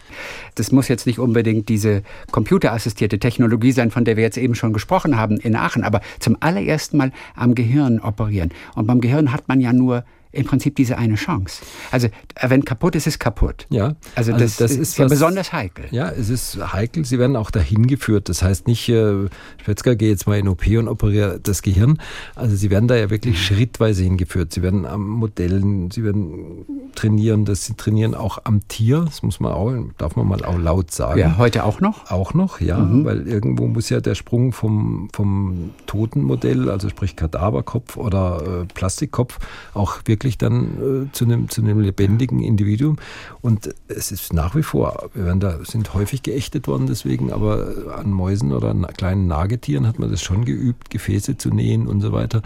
Das muss jetzt nicht unbedingt diese computerassistierte Technologie sein, von der wir jetzt eben schon gesprochen haben in Aachen, aber zum allerersten Mal am Gehirn operieren. Und beim Gehirn hat man ja nur im Prinzip diese eine Chance. Also wenn kaputt ist, ist kaputt. Ja. Also, also das, das, ist, ja was, besonders heikel. Ja, es ist heikel. Sie werden auch dahin geführt. Das heißt nicht, äh, geh jetzt mal in OP und operiere das Gehirn. Also Sie werden da ja wirklich mhm. schrittweise hingeführt. Sie werden am Modellen, Sie werden trainieren das. Sie trainieren auch am Tier, das muss man auch, darf man mal auch laut sagen. Ja, heute auch noch? Auch noch, ja, mhm. weil irgendwo muss ja der Sprung vom, vom Totenmodell, also sprich Kadaverkopf oder äh, Plastikkopf, auch wirklich dann äh, zu einem zu einem lebendigen Individuum. Und es ist nach wie vor, wir werden da sind häufig geächtet worden deswegen, aber an Mäusen oder an kleinen Nagetieren hat man das schon geübt, Gefäße zu nähen und so weiter.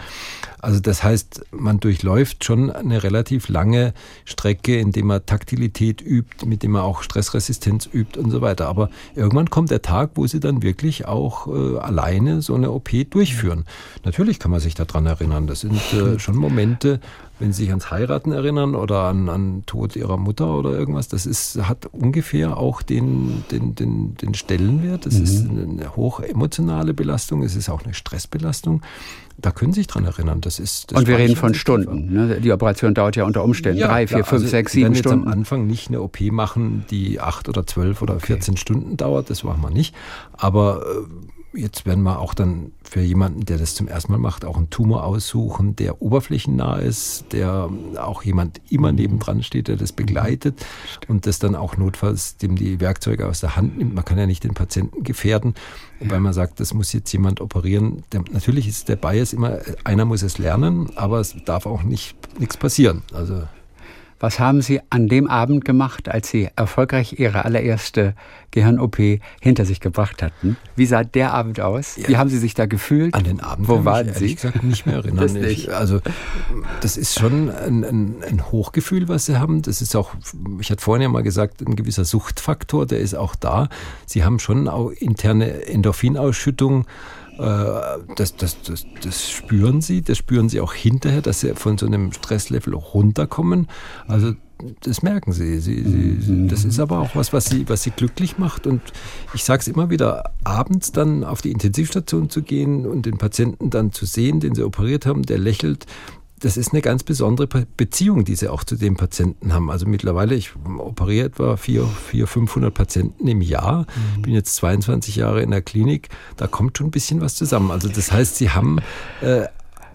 Also das heißt, man durchläuft schon eine relativ lange Strecke, indem man Taktilität übt, mit dem man auch Stressresistenz übt und so weiter. Aber irgendwann kommt der Tag, wo sie dann wirklich auch äh, alleine so eine OP durchführen. Natürlich kann man sich daran erinnern. Das sind äh, schon Momente, wenn Sie sich ans Heiraten erinnern oder an, an Tod Ihrer Mutter oder irgendwas, das ist, hat ungefähr auch den, den, den, den Stellenwert. Es mhm. ist eine hoch emotionale Belastung, es ist auch eine Stressbelastung. Da können Sie sich dran erinnern. Das ist, das Und wir reden von Stunden. Ne? Die Operation dauert ja unter Umständen ja, drei, vier, fünf, also sechs, sieben Stunden. Jetzt am Anfang nicht eine OP machen, die acht oder zwölf oder okay. 14 Stunden dauert, das machen wir nicht. Aber äh, jetzt werden wir auch dann für jemanden, der das zum ersten Mal macht, auch einen Tumor aussuchen, der oberflächennah ist, der auch jemand immer nebendran steht, der das begleitet und das dann auch notfalls dem die Werkzeuge aus der Hand nimmt. Man kann ja nicht den Patienten gefährden, ja. weil man sagt, das muss jetzt jemand operieren. Der, natürlich ist der Bias immer, einer muss es lernen, aber es darf auch nicht nichts passieren. Also was haben Sie an dem Abend gemacht, als Sie erfolgreich Ihre allererste Gehirn-OP hinter sich gebracht hatten? Wie sah der Abend aus? Ja. Wie haben Sie sich da gefühlt? An den Abend Wo waren Sie? gesagt nicht mehr erinnern. Das nicht. Also das ist schon ein, ein, ein, Hochgefühl, was Sie haben. Das ist auch, ich hatte vorhin ja mal gesagt, ein gewisser Suchtfaktor, der ist auch da. Sie haben schon auch interne Endorphinausschüttung das, das, das, das spüren sie, das spüren sie auch hinterher, dass sie von so einem Stresslevel runterkommen. Also das merken sie. sie, sie mhm. das ist aber auch was, was sie, was sie glücklich macht. Und ich sage es immer wieder, abends dann auf die Intensivstation zu gehen und den Patienten dann zu sehen, den sie operiert haben, der lächelt, das ist eine ganz besondere Beziehung, die sie auch zu den Patienten haben. Also mittlerweile, ich operiere etwa 400, 500 Patienten im Jahr, mhm. bin jetzt 22 Jahre in der Klinik, da kommt schon ein bisschen was zusammen. Also das heißt, sie haben äh,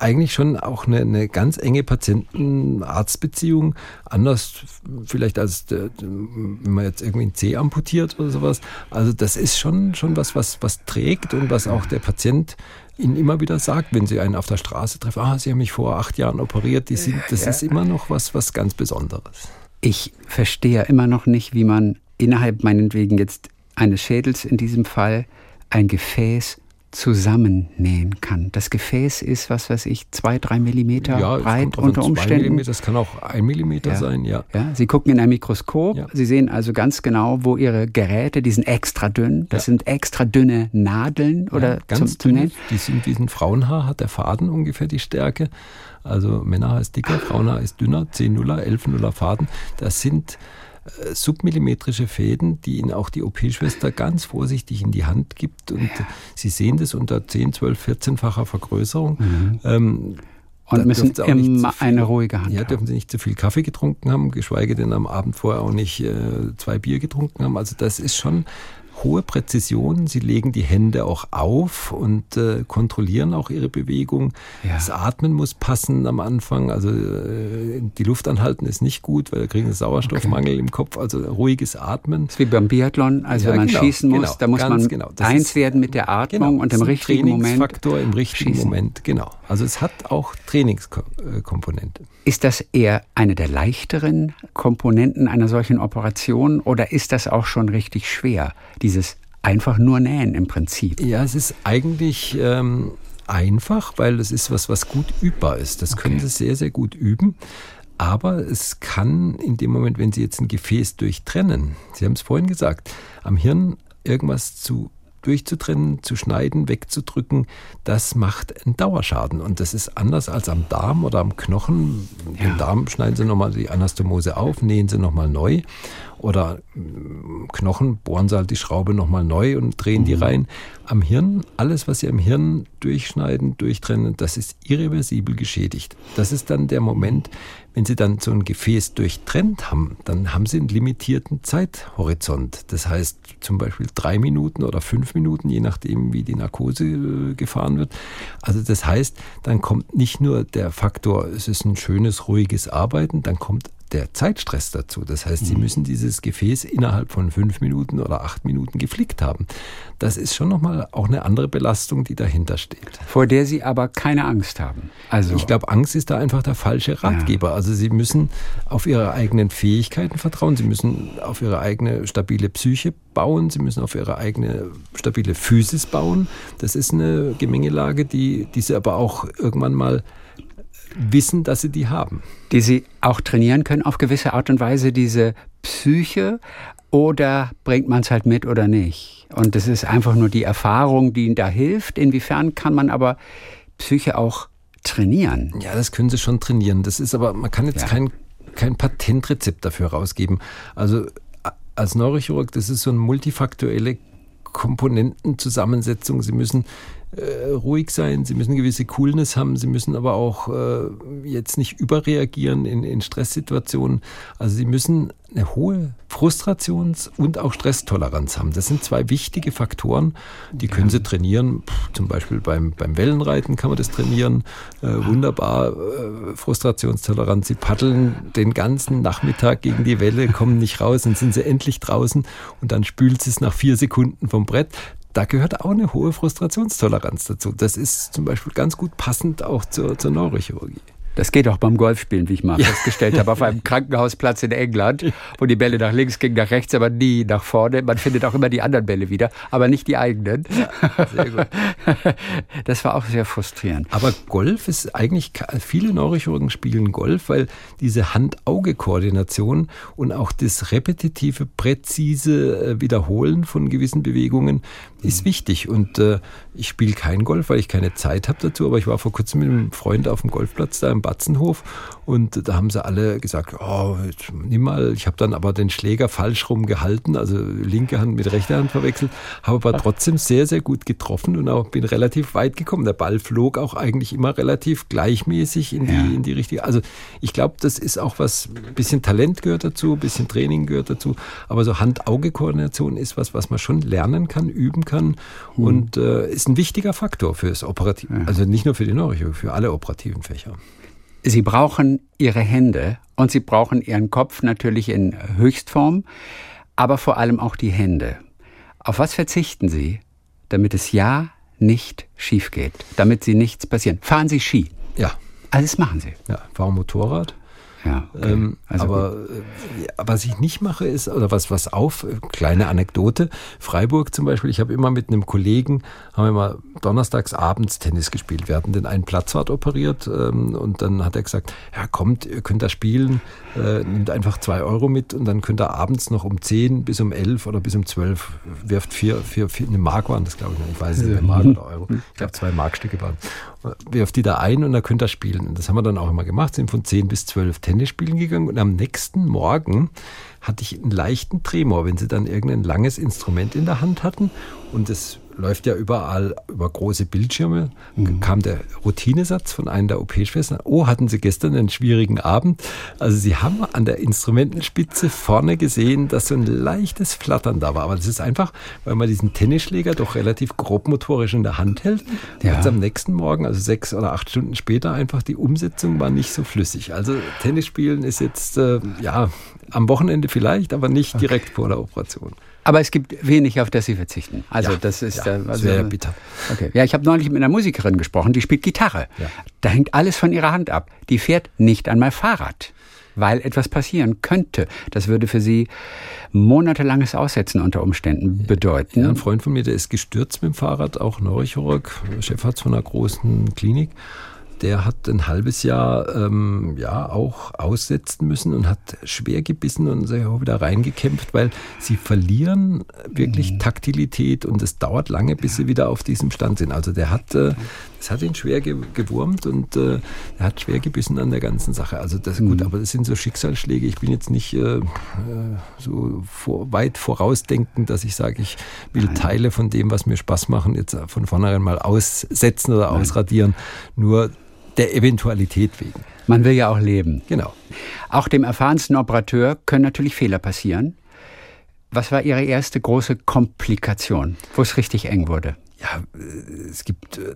eigentlich schon auch eine, eine ganz enge Patienten-Arzt-Beziehung, anders vielleicht als der, wenn man jetzt irgendwie ein C amputiert oder sowas. Also das ist schon, schon was, was, was trägt und was auch der Patient Ihnen immer wieder sagt, wenn Sie einen auf der Straße treffen, ah, Sie haben mich vor acht Jahren operiert, die sind, das ja. ist immer noch was, was ganz Besonderes. Ich verstehe immer noch nicht, wie man innerhalb meinetwegen jetzt eines Schädels in diesem Fall ein Gefäß zusammennähen kann. Das Gefäß ist, was weiß ich, zwei, drei Millimeter ja, breit unter Umständen. Millimeter, das kann auch ein Millimeter ja. sein, ja. ja. Sie gucken in ein Mikroskop, ja. Sie sehen also ganz genau, wo Ihre Geräte, die sind extra dünn, das sind extra dünne Nadeln oder ganz zum, dünn. Die sind wie ein Frauenhaar, hat der Faden ungefähr die Stärke. Also Männerhaar ist dicker, Frauenhaar ist dünner, 10 Nuller, 11 Nuller Faden. Das sind submillimetrische Fäden, die Ihnen auch die OP-Schwester ganz vorsichtig in die Hand gibt. Und ja. Sie sehen das unter 10, 12, 14-facher Vergrößerung. Mhm. Ähm, und müssen immer viel, eine ruhige Hand ja, dürfen Sie nicht zu viel Kaffee getrunken haben, geschweige denn am Abend vorher auch nicht äh, zwei Bier getrunken haben. Also das ist schon hohe Präzision. Sie legen die Hände auch auf und äh, kontrollieren auch ihre Bewegung. Ja. Das Atmen muss passen am Anfang. Also äh, die Luft anhalten ist nicht gut, weil wir kriegen einen Sauerstoffmangel okay. im Kopf. Also ruhiges Atmen. Das ist wie beim Biathlon. Also ja, wenn man genau, schießen muss, genau, da muss man genau. eins ist, werden mit der Atmung genau, und im richtigen Moment. Faktor im richtigen schießen. Moment. Genau. Also es hat auch Trainingskomponente. Ist das eher eine der leichteren Komponenten einer solchen Operation oder ist das auch schon richtig schwer? Dieses einfach nur nähen im Prinzip. Ja, es ist eigentlich ähm, einfach, weil es ist was, was gut übbar ist. Das okay. können Sie sehr, sehr gut üben. Aber es kann in dem Moment, wenn Sie jetzt ein Gefäß durchtrennen, Sie haben es vorhin gesagt, am Hirn irgendwas zu durchzutrennen, zu schneiden, wegzudrücken, das macht einen Dauerschaden. Und das ist anders als am Darm oder am Knochen. Ja. Den Darm schneiden Sie nochmal die Anastomose auf, nähen Sie nochmal neu oder mm, Knochen bohren sie halt die Schraube nochmal neu und drehen mhm. die rein. Am Hirn, alles, was sie am Hirn durchschneiden, durchtrennen, das ist irreversibel geschädigt. Das ist dann der Moment, wenn sie dann so ein Gefäß durchtrennt haben, dann haben sie einen limitierten Zeithorizont. Das heißt zum Beispiel drei Minuten oder fünf Minuten, je nachdem, wie die Narkose äh, gefahren wird. Also das heißt, dann kommt nicht nur der Faktor, es ist ein schönes, ruhiges Arbeiten, dann kommt der Zeitstress dazu. Das heißt, Sie mhm. müssen dieses Gefäß innerhalb von fünf Minuten oder acht Minuten geflickt haben. Das ist schon nochmal auch eine andere Belastung, die dahinter steht. Vor der Sie aber keine Angst haben. Also ich glaube, Angst ist da einfach der falsche Ratgeber. Ja. Also Sie müssen auf Ihre eigenen Fähigkeiten vertrauen. Sie müssen auf Ihre eigene stabile Psyche bauen. Sie müssen auf Ihre eigene stabile Physis bauen. Das ist eine Gemengelage, die, die Sie aber auch irgendwann mal wissen, dass sie die haben. Die sie auch trainieren können auf gewisse Art und Weise, diese Psyche, oder bringt man es halt mit oder nicht? Und das ist einfach nur die Erfahrung, die ihnen da hilft. Inwiefern kann man aber Psyche auch trainieren? Ja, das können sie schon trainieren. Das ist aber, man kann jetzt ja. kein, kein Patentrezept dafür rausgeben. Also als Neurochirurg, das ist so eine multifaktuelle Komponentenzusammensetzung. Sie müssen äh, ruhig sein, sie müssen gewisse Coolness haben, sie müssen aber auch äh, jetzt nicht überreagieren in, in Stresssituationen. Also sie müssen eine hohe Frustrations- und auch Stresstoleranz haben. Das sind zwei wichtige Faktoren, die können Sie trainieren. Zum Beispiel beim, beim Wellenreiten kann man das trainieren. Äh, wunderbar äh, Frustrationstoleranz. Sie paddeln den ganzen Nachmittag gegen die Welle, kommen nicht raus, dann sind sie endlich draußen und dann spült sie es nach vier Sekunden vom Brett da gehört auch eine hohe Frustrationstoleranz dazu. Das ist zum Beispiel ganz gut passend auch zur, zur Neurochirurgie. Das geht auch beim Golfspielen, wie ich mal ja. festgestellt habe, auf einem Krankenhausplatz in England, wo die Bälle nach links gingen, nach rechts, aber nie nach vorne. Man findet auch immer die anderen Bälle wieder, aber nicht die eigenen. Ja, sehr gut. Das war auch sehr frustrierend. Aber Golf ist eigentlich, viele Neurochirurgen spielen Golf, weil diese Hand-Auge-Koordination und auch das repetitive, präzise äh, Wiederholen von gewissen Bewegungen ist mhm. wichtig. Und äh, ich spiele kein Golf, weil ich keine Zeit habe dazu, aber ich war vor kurzem mit einem Freund auf dem Golfplatz da im Batzenhof und da haben sie alle gesagt, oh, nimm mal. Ich habe dann aber den Schläger falsch rum gehalten, also linke Hand mit rechter Hand verwechselt, habe aber trotzdem sehr, sehr gut getroffen und auch bin relativ weit gekommen. Der Ball flog auch eigentlich immer relativ gleichmäßig in die, ja. in die richtige. Also ich glaube, das ist auch was, ein bisschen Talent gehört dazu, ein bisschen Training gehört dazu, aber so Hand-Auge-Koordination ist was, was man schon lernen kann, üben kann hm. und äh, ist ein wichtiger Faktor fürs Operativ, ja. also nicht nur für die Neurochirurgie, für alle operativen Fächer. Sie brauchen Ihre Hände und Sie brauchen Ihren Kopf natürlich in Höchstform, aber vor allem auch die Hände. Auf was verzichten Sie, damit es ja nicht schief geht, damit Sie nichts passieren? Fahren Sie Ski? Ja. Alles machen Sie? Ja, fahren Motorrad. Ja, okay. ähm, also aber äh, was ich nicht mache ist, oder was, was auf, kleine Anekdote, Freiburg zum Beispiel, ich habe immer mit einem Kollegen, haben wir mal donnerstags abends Tennis gespielt. Wir hatten den einen Platzwart operiert ähm, und dann hat er gesagt, ja kommt, ihr könnt da spielen, äh, nimmt einfach zwei Euro mit und dann könnt ihr abends noch um zehn bis um elf oder bis um zwölf, wirft vier, vier, vier eine Mark waren das glaube ich, ich weiß nicht, Mark oder Euro, ich glaube zwei Markstücke waren, wirft die da ein und dann könnt ihr spielen. Und das haben wir dann auch immer gemacht, sind von zehn bis zwölf Tennis Tennis spielen gegangen und am nächsten Morgen hatte ich einen leichten Tremor, wenn sie dann irgendein langes Instrument in der Hand hatten und das läuft ja überall über große Bildschirme. Mhm. Kam der Routinesatz von einer der OP-Schwestern. Oh, hatten Sie gestern einen schwierigen Abend? Also Sie haben an der Instrumentenspitze vorne gesehen, dass so ein leichtes Flattern da war. Aber das ist einfach, weil man diesen Tennisschläger doch relativ grobmotorisch in der Hand hält. Ja. Und am nächsten Morgen, also sechs oder acht Stunden später, einfach die Umsetzung war nicht so flüssig. Also Tennisspielen ist jetzt, äh, ja, am Wochenende vielleicht, aber nicht direkt okay. vor der Operation. Aber es gibt wenig, auf das Sie verzichten. Also ja, das ist ja, also, sehr bitter. Okay. Ja, ich habe neulich mit einer Musikerin gesprochen, die spielt Gitarre. Ja. Da hängt alles von ihrer Hand ab. Die fährt nicht einmal Fahrrad, weil etwas passieren könnte. Das würde für sie monatelanges Aussetzen unter Umständen bedeuten. Ja, ein Freund von mir, der ist gestürzt mit dem Fahrrad, auch Neurochirurg, Chefarzt von einer großen Klinik der hat ein halbes Jahr ähm, ja auch aussetzen müssen und hat schwer gebissen und sich auch wieder reingekämpft, weil sie verlieren wirklich mhm. Taktilität und es dauert lange, bis sie wieder auf diesem Stand sind. Also der hat, äh, das hat ihn schwer ge gewurmt und äh, er hat schwer gebissen an der ganzen Sache. Also das ist gut, mhm. aber das sind so Schicksalsschläge. Ich bin jetzt nicht äh, äh so vor, weit vorausdenkend, dass ich sage, ich will Nein. Teile von dem, was mir Spaß machen, jetzt von vornherein mal aussetzen oder Nein. ausradieren. Nur der Eventualität wegen. Man will ja auch leben. Genau. Auch dem erfahrensten Operateur können natürlich Fehler passieren. Was war Ihre erste große Komplikation, wo es richtig eng wurde? Ja, äh, es gibt, äh,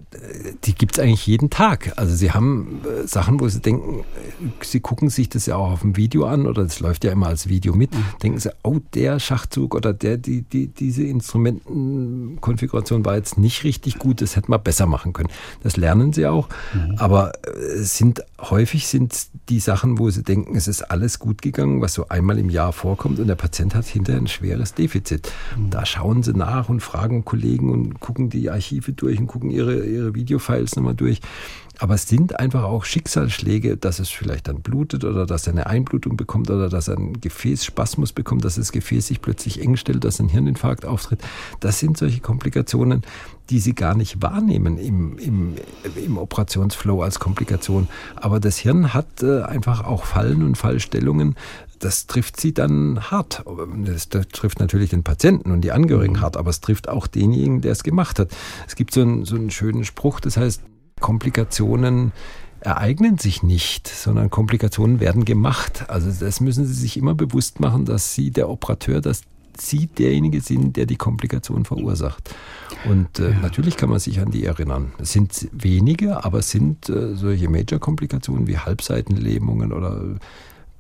die gibt es eigentlich jeden Tag. Also sie haben äh, Sachen, wo sie denken, sie gucken sich das ja auch auf dem Video an oder das läuft ja immer als Video mit, mhm. denken sie, oh, der Schachzug oder der, die, die, diese Instrumentenkonfiguration war jetzt nicht richtig gut, das hätte man besser machen können. Das lernen sie auch, mhm. aber es sind häufig sind die Sachen, wo sie denken, es ist alles gut gegangen, was so einmal im Jahr vorkommt und der Patient hat hinterher ein schweres Defizit. Mhm. Da schauen sie nach und fragen Kollegen und gucken die Archive durch und gucken ihre, ihre Videofiles nochmal durch. Aber es sind einfach auch Schicksalsschläge, dass es vielleicht dann blutet oder dass er eine Einblutung bekommt oder dass er einen Gefäßspasmus bekommt, dass das Gefäß sich plötzlich eng stellt, dass ein Hirninfarkt auftritt. Das sind solche Komplikationen, die sie gar nicht wahrnehmen im, im, im Operationsflow als Komplikation. Aber das Hirn hat äh, einfach auch Fallen und Fallstellungen, das trifft sie dann hart. Das, das, trifft natürlich den Patienten und die Angehörigen mhm. hart, aber es trifft auch denjenigen, der es gemacht hat. Es gibt so einen, so einen schönen Spruch, das heißt, Komplikationen ereignen sich nicht, sondern Komplikationen werden gemacht. Also das müssen Sie sich immer bewusst machen, dass Sie der Operateur, dass Sie derjenige sind, der die Komplikation verursacht. Und äh, ja. natürlich kann man sich an die erinnern. Es sind wenige, aber es sind äh, solche Major-Komplikationen wie Halbseitenlähmungen oder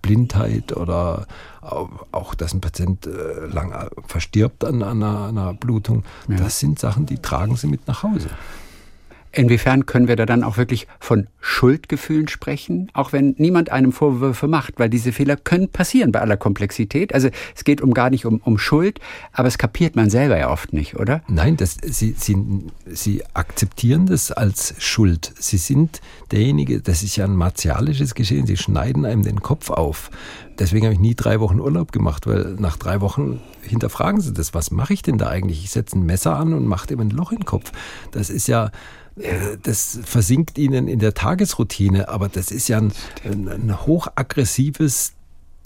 Blindheit oder auch, dass ein Patient äh, lang äh, verstirbt an, einer, einer Blutung. Ja. Das sind Sachen, die tragen sie mit nach Hause. Inwiefern können wir da dann auch wirklich von Schuldgefühlen sprechen, auch wenn niemand einem Vorwürfe macht, weil diese Fehler können passieren bei aller Komplexität. Also es geht um gar nicht um, um Schuld, aber es kapiert man selber ja oft nicht, oder? Nein, das, sie, sie, sie akzeptieren das als Schuld. Sie sind derjenige, das ist ja ein martialisches Geschehen, sie schneiden einem den Kopf auf. Deswegen habe ich nie drei Wochen Urlaub gemacht, weil nach drei Wochen hinterfragen sie das. Was mache ich denn da eigentlich? Ich setze ein Messer an und mache dem ein Loch in den Kopf. Das ist ja äh, das versinkt ihnen in der Tagesroutine, aber das ist ja ein, ein hochaggressives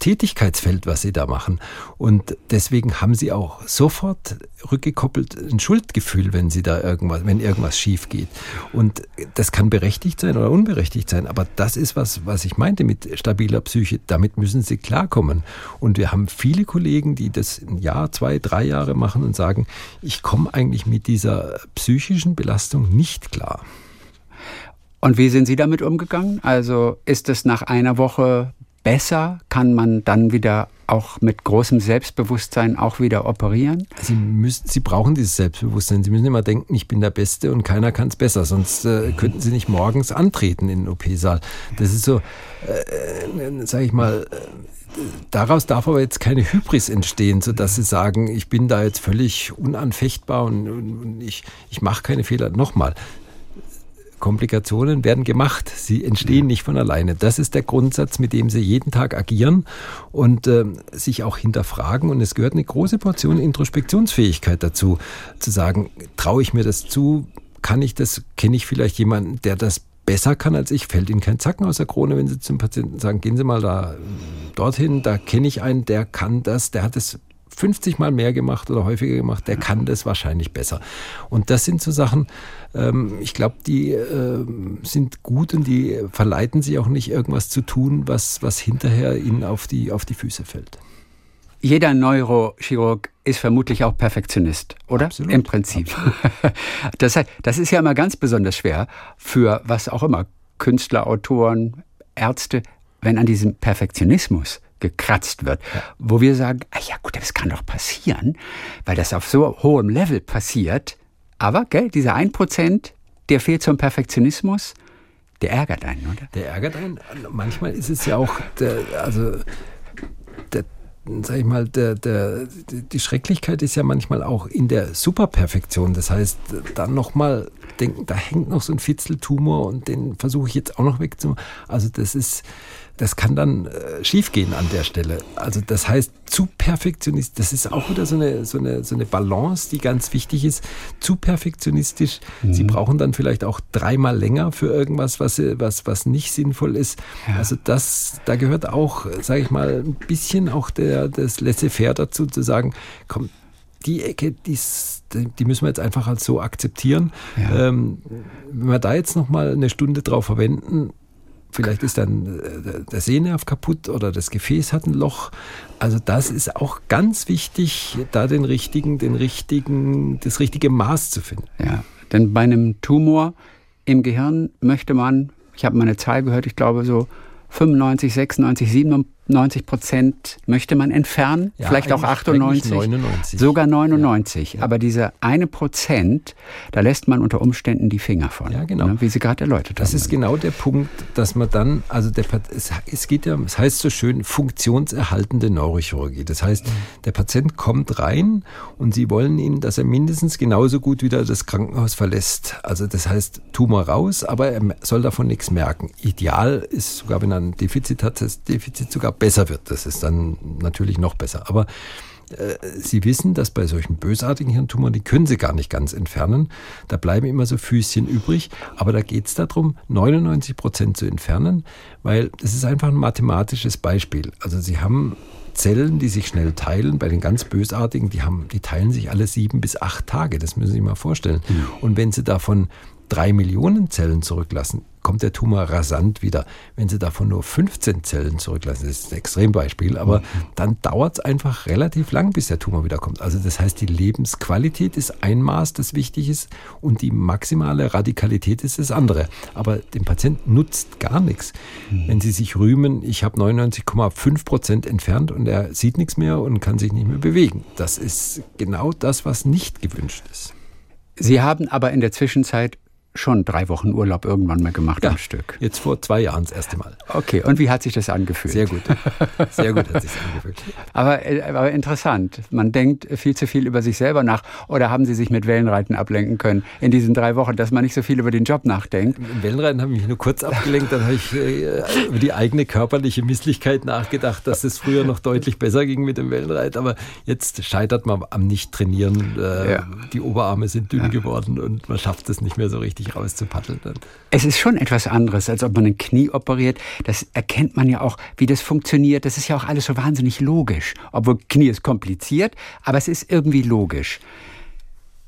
Tätigkeitsfeld, was sie da machen. Und deswegen haben sie auch sofort rückgekoppelt ein Schuldgefühl, wenn sie da irgendwas, wenn irgendwas schief geht. Und das kann berechtigt sein oder unberechtigt sein. Aber das ist was, was ich meinte mit stabiler Psyche. Damit müssen sie klarkommen. Und wir haben viele Kollegen, die das ein Jahr, zwei, drei Jahre machen und sagen, ich komme eigentlich mit dieser psychischen Belastung nicht klar. Und wie sind Sie damit umgegangen? Also ist es nach einer Woche besser? Kann man dann wieder auch mit großem Selbstbewusstsein auch wieder operieren? Sie, müssen, Sie brauchen dieses Selbstbewusstsein. Sie müssen immer denken, ich bin der Beste und keiner kann es besser. Sonst äh, könnten Sie nicht morgens antreten in den OP-Saal. Das ist so, äh, äh sage ich mal, äh, Daraus darf aber jetzt keine Hybris entstehen, sodass Sie sagen, ich bin da jetzt völlig unanfechtbar und, und ich, ich mache keine Fehler. Nochmal, Komplikationen werden gemacht. Sie entstehen nicht von alleine. Das ist der Grundsatz, mit dem Sie jeden Tag agieren und äh, sich auch hinterfragen. Und es gehört eine große Portion Introspektionsfähigkeit dazu, zu sagen, traue ich mir das zu? Kann ich das? Kenne ich vielleicht jemanden, der das besser kann als ich? Fällt Ihnen kein Zacken aus der Krone, wenn Sie zum Patienten sagen, gehen Sie mal da dorthin, da kenne ich einen, der kann das, der hat es 50 Mal mehr gemacht oder häufiger gemacht, der kann das wahrscheinlich besser. Und das sind so Sachen, ähm, ich glaube, die äh, sind gut und die verleiten sie auch nicht, irgendwas zu tun, was, was hinterher ihnen auf die, auf die Füße fällt. Jeder Neurochirurg ist vermutlich auch Perfektionist, oder? Absolut. Im Prinzip. Absolut. Das, das ist ja immer ganz besonders schwer für was auch immer, Künstler, Autoren, Ärzte, wenn an diesem Perfektionismus gekratzt wird, ja. wo wir sagen, ah ja gut, das kann doch passieren, weil das auf so hohem Level passiert. Aber, gell, dieser 1%, der fehlt zum Perfektionismus, der ärgert einen, oder? Der ärgert einen. Manchmal ist es ja auch, der, also der, sag ich mal, der, der, die Schrecklichkeit ist ja manchmal auch in der Superperfektion. Das heißt, dann nochmal denken, da hängt noch so ein Fitzeltumor und den versuche ich jetzt auch noch wegzumachen. Also das ist, das kann dann äh, schiefgehen an der Stelle. Also das heißt, zu perfektionistisch, das ist auch wieder so eine, so eine, so eine Balance, die ganz wichtig ist. Zu perfektionistisch, mhm. Sie brauchen dann vielleicht auch dreimal länger für irgendwas, was, was, was nicht sinnvoll ist. Ja. Also das, da gehört auch, sage ich mal, ein bisschen auch der, das Laissez-faire dazu, zu sagen, komm, die Ecke, die, die müssen wir jetzt einfach als so akzeptieren. Ja. Ähm, wenn wir da jetzt nochmal eine Stunde drauf verwenden, Vielleicht ist dann äh, der Sehnerv kaputt oder das Gefäß hat ein Loch. Also das ist auch ganz wichtig, da den richtigen, den richtigen, das richtige Maß zu finden. Ja, Denn bei einem Tumor im Gehirn möchte man, ich habe mal eine Zahl gehört, ich glaube so 95, 96, 97 90 Prozent möchte man entfernen, ja, vielleicht auch 98, 99. sogar 99. Ja. Aber diese eine Prozent, da lässt man unter Umständen die Finger von, ja, genau. Ne, wie Sie gerade erläutert das haben. Das ist genau der Punkt, dass man dann, also der, es, es geht ja, es heißt so schön, funktionserhaltende Neurochirurgie. Das heißt, der Patient kommt rein und Sie wollen ihn, dass er mindestens genauso gut wieder das Krankenhaus verlässt. Also das heißt, Tumor raus, aber er soll davon nichts merken. Ideal ist sogar, wenn er ein Defizit hat, das Defizit sogar besser wird. Das ist dann natürlich noch besser. Aber äh, Sie wissen, dass bei solchen bösartigen Hirntumoren, die können Sie gar nicht ganz entfernen. Da bleiben immer so Füßchen übrig. Aber da geht es darum, 99 Prozent zu entfernen, weil das ist einfach ein mathematisches Beispiel. Also Sie haben Zellen, die sich schnell teilen. Bei den ganz bösartigen, die haben, die teilen sich alle sieben bis acht Tage. Das müssen Sie sich mal vorstellen. Mhm. Und wenn Sie davon drei Millionen Zellen zurücklassen, kommt der Tumor rasant wieder. Wenn Sie davon nur 15 Zellen zurücklassen, das ist ein Extrembeispiel, aber mhm. dann dauert es einfach relativ lang, bis der Tumor wiederkommt. Also das heißt, die Lebensqualität ist ein Maß, das wichtig ist, und die maximale Radikalität ist das andere. Aber dem Patienten nutzt gar nichts. Mhm. Wenn Sie sich rühmen, ich habe 99,5 Prozent entfernt und er sieht nichts mehr und kann sich nicht mehr bewegen. Das ist genau das, was nicht gewünscht ist. Sie haben aber in der Zwischenzeit schon drei Wochen Urlaub irgendwann mal gemacht ja, am Stück. Jetzt vor zwei Jahren das erste Mal. Okay, und wie hat sich das angefühlt? Sehr gut. Sehr gut hat sich angefühlt. aber, äh, aber interessant. Man denkt viel zu viel über sich selber nach. Oder haben Sie sich mit Wellenreiten ablenken können in diesen drei Wochen, dass man nicht so viel über den Job nachdenkt? Im Wellenreiten habe ich mich nur kurz abgelenkt. Dann habe ich äh, über die eigene körperliche Misslichkeit nachgedacht, dass es früher noch deutlich besser ging mit dem Wellenreiten. Aber jetzt scheitert man am Nicht-Trainieren. Äh, ja. Die Oberarme sind dünn ja. geworden und man schafft es nicht mehr so richtig richtig rauszupaddeln. Es ist schon etwas anderes, als ob man ein Knie operiert. Das erkennt man ja auch, wie das funktioniert. Das ist ja auch alles so wahnsinnig logisch. Obwohl Knie ist kompliziert, aber es ist irgendwie logisch.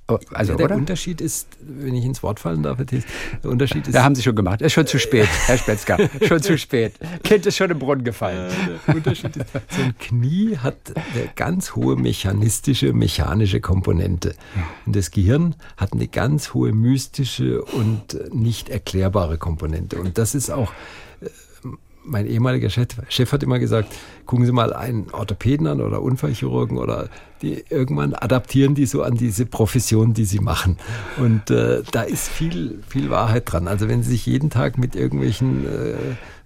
Oh, also, ja, der oder? Unterschied ist, wenn ich ins Wort fallen darf, der Unterschied ist. Da haben Sie schon gemacht. Ist schon zu spät, Herr Spetzka. schon zu spät. Kind ist schon im Brunnen gefallen. der Unterschied ist, so ein Knie hat eine ganz hohe mechanistische, mechanische Komponente. Und das Gehirn hat eine ganz hohe mystische und nicht erklärbare Komponente. Und das ist auch mein ehemaliger Chef, Chef, hat immer gesagt, gucken Sie mal einen Orthopäden an oder Unfallchirurgen oder die irgendwann adaptieren die so an diese Profession, die sie machen. Und äh, da ist viel, viel Wahrheit dran. Also wenn Sie sich jeden Tag mit irgendwelchen äh,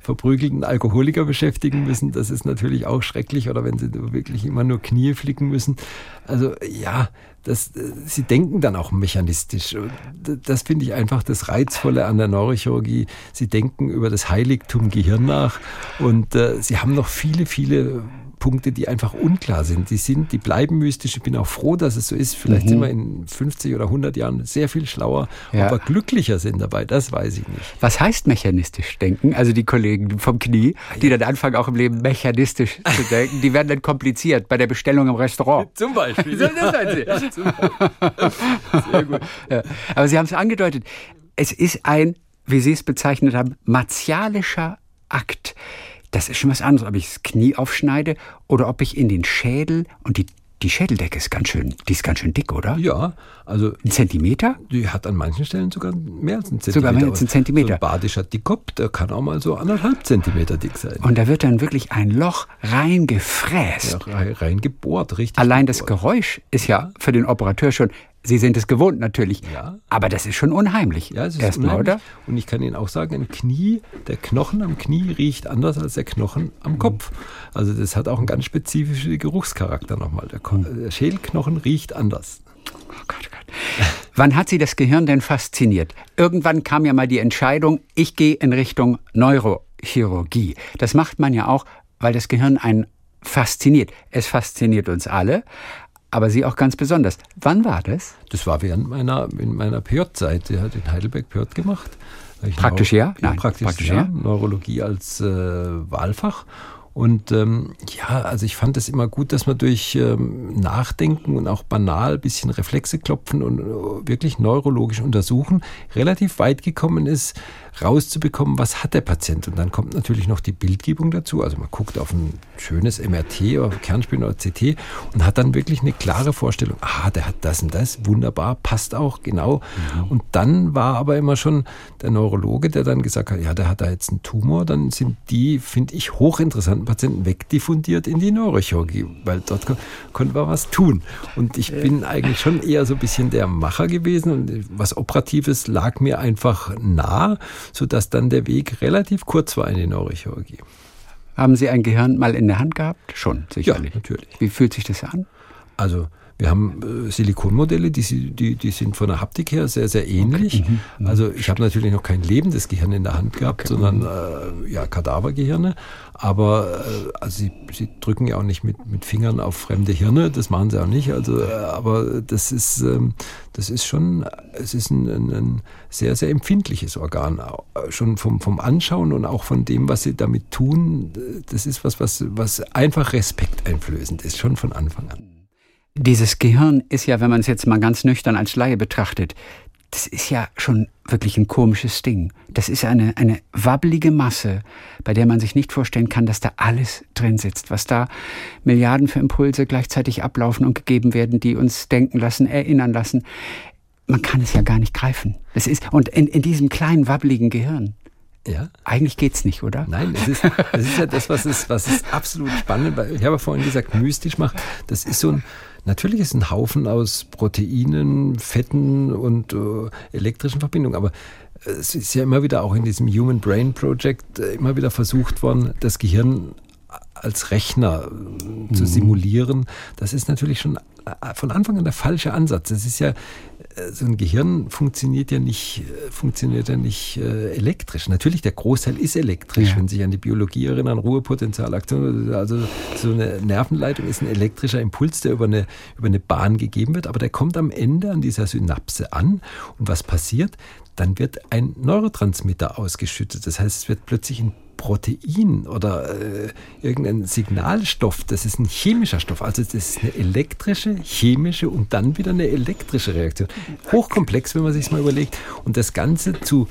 verprügelten Alkoholiker beschäftigen müssen, das ist natürlich auch schrecklich. Oder wenn Sie wirklich immer nur Knie flicken müssen. Also ja, das, sie denken dann auch mechanistisch. Das finde ich einfach das Reizvolle an der Neurochirurgie. Sie denken über das Heiligtum Gehirn nach und äh, sie haben noch viele, viele Punkte, die einfach unklar sind. Die sind, die bleiben mystisch. Ich bin auch froh, dass es so ist. Vielleicht mhm. sind wir in 50 oder 100 Jahren sehr viel schlauer, ja. aber glücklicher sind dabei. Das weiß ich nicht. Was heißt mechanistisch denken? Also die Kollegen vom Knie, die dann anfangen auch im Leben mechanistisch zu denken, die werden dann kompliziert bei der Bestellung im Restaurant. Zum Beispiel. das Sie. Ja, zum Beispiel. Sehr gut. Ja. Aber Sie haben es angedeutet. Es ist ein, wie Sie es bezeichnet haben, martialischer Akt das ist schon was anderes, ob ich das Knie aufschneide oder ob ich in den Schädel und die die Schädeldecke ist ganz schön, die ist ganz schön dick, oder? Ja, also. Ein Zentimeter? Die hat an manchen Stellen sogar mehr als einen Zentimeter. Sogar mehr als einen Zentimeter. So ein badischer Dickkopf, der kann auch mal so anderthalb Zentimeter dick sein. Und da wird dann wirklich ein Loch reingefräst. Ja, reingebohrt, richtig. Allein gebohrt. das Geräusch ist ja für den Operateur schon Sie sind es gewohnt natürlich. Ja. Aber das ist schon unheimlich. Ja, es ist Erstmal, unheimlich. oder? Und ich kann Ihnen auch sagen, ein Knie, der Knochen am Knie riecht anders als der Knochen am mhm. Kopf. Also das hat auch einen ganz spezifischen Geruchscharakter nochmal. Der, mhm. der Schädelknochen riecht anders. Oh Gott, oh Gott. Wann hat Sie das Gehirn denn fasziniert? Irgendwann kam ja mal die Entscheidung, ich gehe in Richtung Neurochirurgie. Das macht man ja auch, weil das Gehirn einen fasziniert. Es fasziniert uns alle, aber Sie auch ganz besonders. Wann war das? Das war während meiner, in meiner PJ-Zeit. Er hat in Heidelberg PJ gemacht. Praktisch ja? Nein, praktisch, praktisch ja. Neurologie als äh, Wahlfach. Und ähm, ja, also ich fand es immer gut, dass man durch ähm, Nachdenken und auch banal ein bisschen Reflexe klopfen und äh, wirklich neurologisch untersuchen relativ weit gekommen ist, rauszubekommen, was hat der Patient. Und dann kommt natürlich noch die Bildgebung dazu. Also man guckt auf ein schönes MRT oder Kernspin oder CT und hat dann wirklich eine klare Vorstellung, ah, der hat das und das, wunderbar, passt auch, genau. Mhm. Und dann war aber immer schon der Neurologe, der dann gesagt hat, ja, der hat da jetzt einen Tumor, dann sind die, finde ich, hochinteressanten Patienten wegdiffundiert in die Neurochirurgie, weil dort konnte man was tun. Und ich bin eigentlich schon eher so ein bisschen der Macher gewesen und was Operatives lag mir einfach nah, sodass dann der Weg relativ kurz war in die Neurochirurgie. Haben Sie ein Gehirn mal in der Hand gehabt? Schon, sicherlich. Ja, natürlich. Wie fühlt sich das an? Also wir haben äh, Silikonmodelle, die, die, die sind von der Haptik her sehr, sehr ähnlich. Okay. Mhm. mhm. Also ich habe natürlich noch kein lebendes Gehirn in der Hand gehabt, okay. sondern äh, ja, Kadavergehirne. Aber äh, also sie, sie drücken ja auch nicht mit, mit Fingern auf fremde Hirne, das machen sie auch nicht. Also, äh, aber das ist, ähm, das ist schon, es ist ein, ein, ein, sehr, sehr empfindliches Organ. Äh, schon vom, vom Anschauen und auch von dem, was sie damit tun, das ist was, was, was einfach respekteinflößend ist, schon von Anfang an. Dieses Gehirn ist ja, wenn man es jetzt mal ganz nüchtern als Laie betrachtet, das ist ja schon wirklich ein komisches Ding. Das ist eine, eine wabbelige Masse, bei der man sich nicht vorstellen kann, dass da alles drin sitzt, was da Milliarden für Impulse gleichzeitig ablaufen und gegeben werden, die uns denken lassen, erinnern lassen. Man kann es ja gar nicht greifen. Das ist, und in, in diesem kleinen, wabbeligen Gehirn, ja? Eigentlich geht's nicht, oder? Nein, es ist, es ist ja das, was es, was es absolut spannend, weil ich habe vorhin gesagt, mystisch macht. Das ist so ein, Natürlich ist ein Haufen aus Proteinen, Fetten und äh, elektrischen Verbindungen, aber es ist ja immer wieder auch in diesem Human Brain Project äh, immer wieder versucht worden, das Gehirn als Rechner äh, zu mhm. simulieren. Das ist natürlich schon äh, von Anfang an der falsche Ansatz. Es ist ja so ein Gehirn funktioniert ja nicht, funktioniert ja nicht äh, elektrisch. Natürlich, der Großteil ist elektrisch, ja. wenn Sie sich an die Biologie erinnern, Ruhepotentialaktion, also so eine Nervenleitung ist ein elektrischer Impuls, der über eine, über eine Bahn gegeben wird, aber der kommt am Ende an dieser Synapse an. Und was passiert? Dann wird ein Neurotransmitter ausgeschüttet. Das heißt, es wird plötzlich ein Protein oder äh, irgendein Signalstoff, das ist ein chemischer Stoff. Also das ist eine elektrische, chemische und dann wieder eine elektrische Reaktion. Hochkomplex, wenn man sich mal überlegt. Und das Ganze zu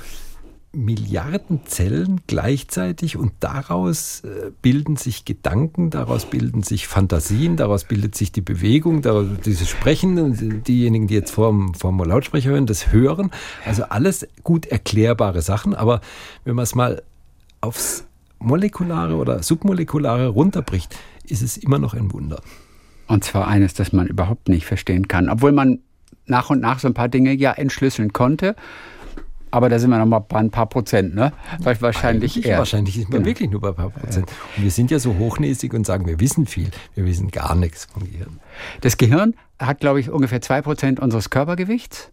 Milliarden Zellen gleichzeitig und daraus äh, bilden sich Gedanken, daraus bilden sich Fantasien, daraus bildet sich die Bewegung, daraus, dieses Sprechen, diejenigen, die jetzt vorm, vorm Lautsprecher hören, das Hören. Also alles gut erklärbare Sachen, aber wenn man es mal aufs Molekulare oder Submolekulare runterbricht, ist es immer noch ein Wunder. Und zwar eines, das man überhaupt nicht verstehen kann. Obwohl man nach und nach so ein paar Dinge ja entschlüsseln konnte. Aber da sind wir noch mal bei ein paar Prozent, ne? Wahrscheinlich Eigentlich eher. Wahrscheinlich ist man genau. wirklich nur bei ein paar Prozent. Und wir sind ja so hochnäsig und sagen, wir wissen viel. Wir wissen gar nichts vom Gehirn. Das Gehirn hat, glaube ich, ungefähr zwei Prozent unseres Körpergewichts.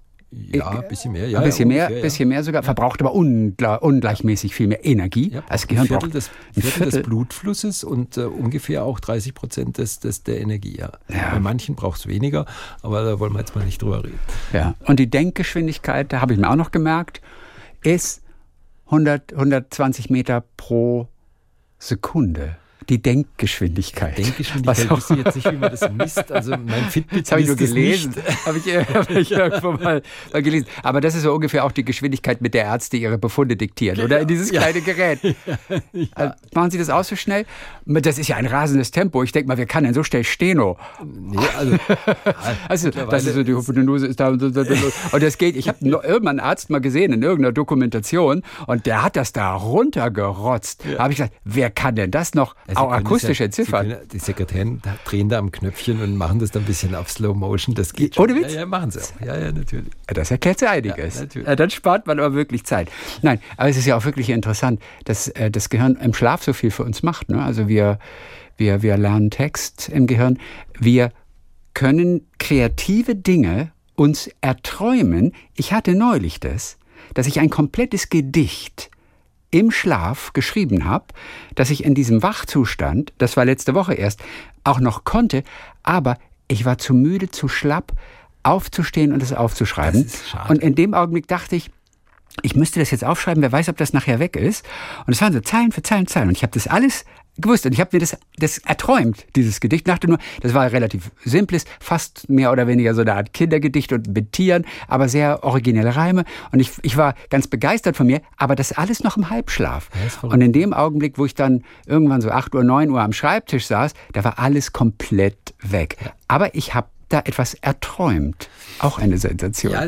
Ja, ein bisschen mehr. Ja, ein bisschen ja, mehr, bisschen mehr sogar. Verbraucht aber ungleichmäßig viel mehr Energie. Ja, als Gehirn ein Viertel, des, ein Viertel, des Blutflusses und äh, ungefähr auch 30 Prozent des, des, der Energie. Ja. ja. Bei manchen braucht es weniger, aber da wollen wir jetzt mal nicht drüber reden. Ja. Und die Denkgeschwindigkeit, da habe ich mir auch noch gemerkt, ist 100, 120 Meter pro Sekunde die Denkgeschwindigkeit. Denkgeschwindigkeit, Was ich jetzt nicht, wie man das misst. Also mein Fitbit habe ich nur gelesen. Habe ich, hab ich irgendwo mal, mal, gelesen. Aber das ist so ungefähr auch die Geschwindigkeit, mit der Ärzte ihre Befunde diktieren, oder? In dieses kleine Gerät. Ja. Also, machen Sie das auch so schnell? Das ist ja ein rasendes Tempo. Ich denke mal, wer kann denn so schnell Steno? Nee, also, also das ist so, die Hypotenuse ist da und, und das geht. Ich habe irgendwann einen Arzt mal gesehen in irgendeiner Dokumentation und der hat das da runtergerotzt. Ja. habe ich gesagt, wer kann denn das noch? Auch akustisch ja, entziffern. die Sekretären drehen da am Knöpfchen und machen das dann ein bisschen auf Slow Motion. Das geht schon. Ohne Witz? Ja, ja, machen sie auch. Ja, ja, natürlich. Das erklärt ja einiges. Ja, natürlich. Ja, dann spart man aber wirklich Zeit. Nein, aber es ist ja auch wirklich interessant, dass äh, das Gehirn im Schlaf so viel für uns macht. Ne? Also wir, wir, wir lernen Text im Gehirn. Wir können kreative Dinge uns erträumen. Ich hatte neulich das, dass ich ein komplettes Gedicht im Schlaf geschrieben habe, dass ich in diesem Wachzustand, das war letzte Woche erst, auch noch konnte, aber ich war zu müde, zu schlapp, aufzustehen und es aufzuschreiben. Und in dem Augenblick dachte ich, ich müsste das jetzt aufschreiben, wer weiß, ob das nachher weg ist. Und es waren so Zeilen für Zeilen, Zeilen. Und ich habe das alles gewusst. Und ich habe mir das, das erträumt, dieses Gedicht. Dachte nur, das war relativ simples, fast mehr oder weniger so eine Art Kindergedicht und mit Tieren, aber sehr originelle Reime. Und ich, ich war ganz begeistert von mir, aber das alles noch im Halbschlaf. und in dem Augenblick, wo ich dann irgendwann so 8 Uhr, 9 Uhr am Schreibtisch saß, da war alles komplett weg. Aber ich habe da etwas erträumt. Auch eine Sensation. Ja,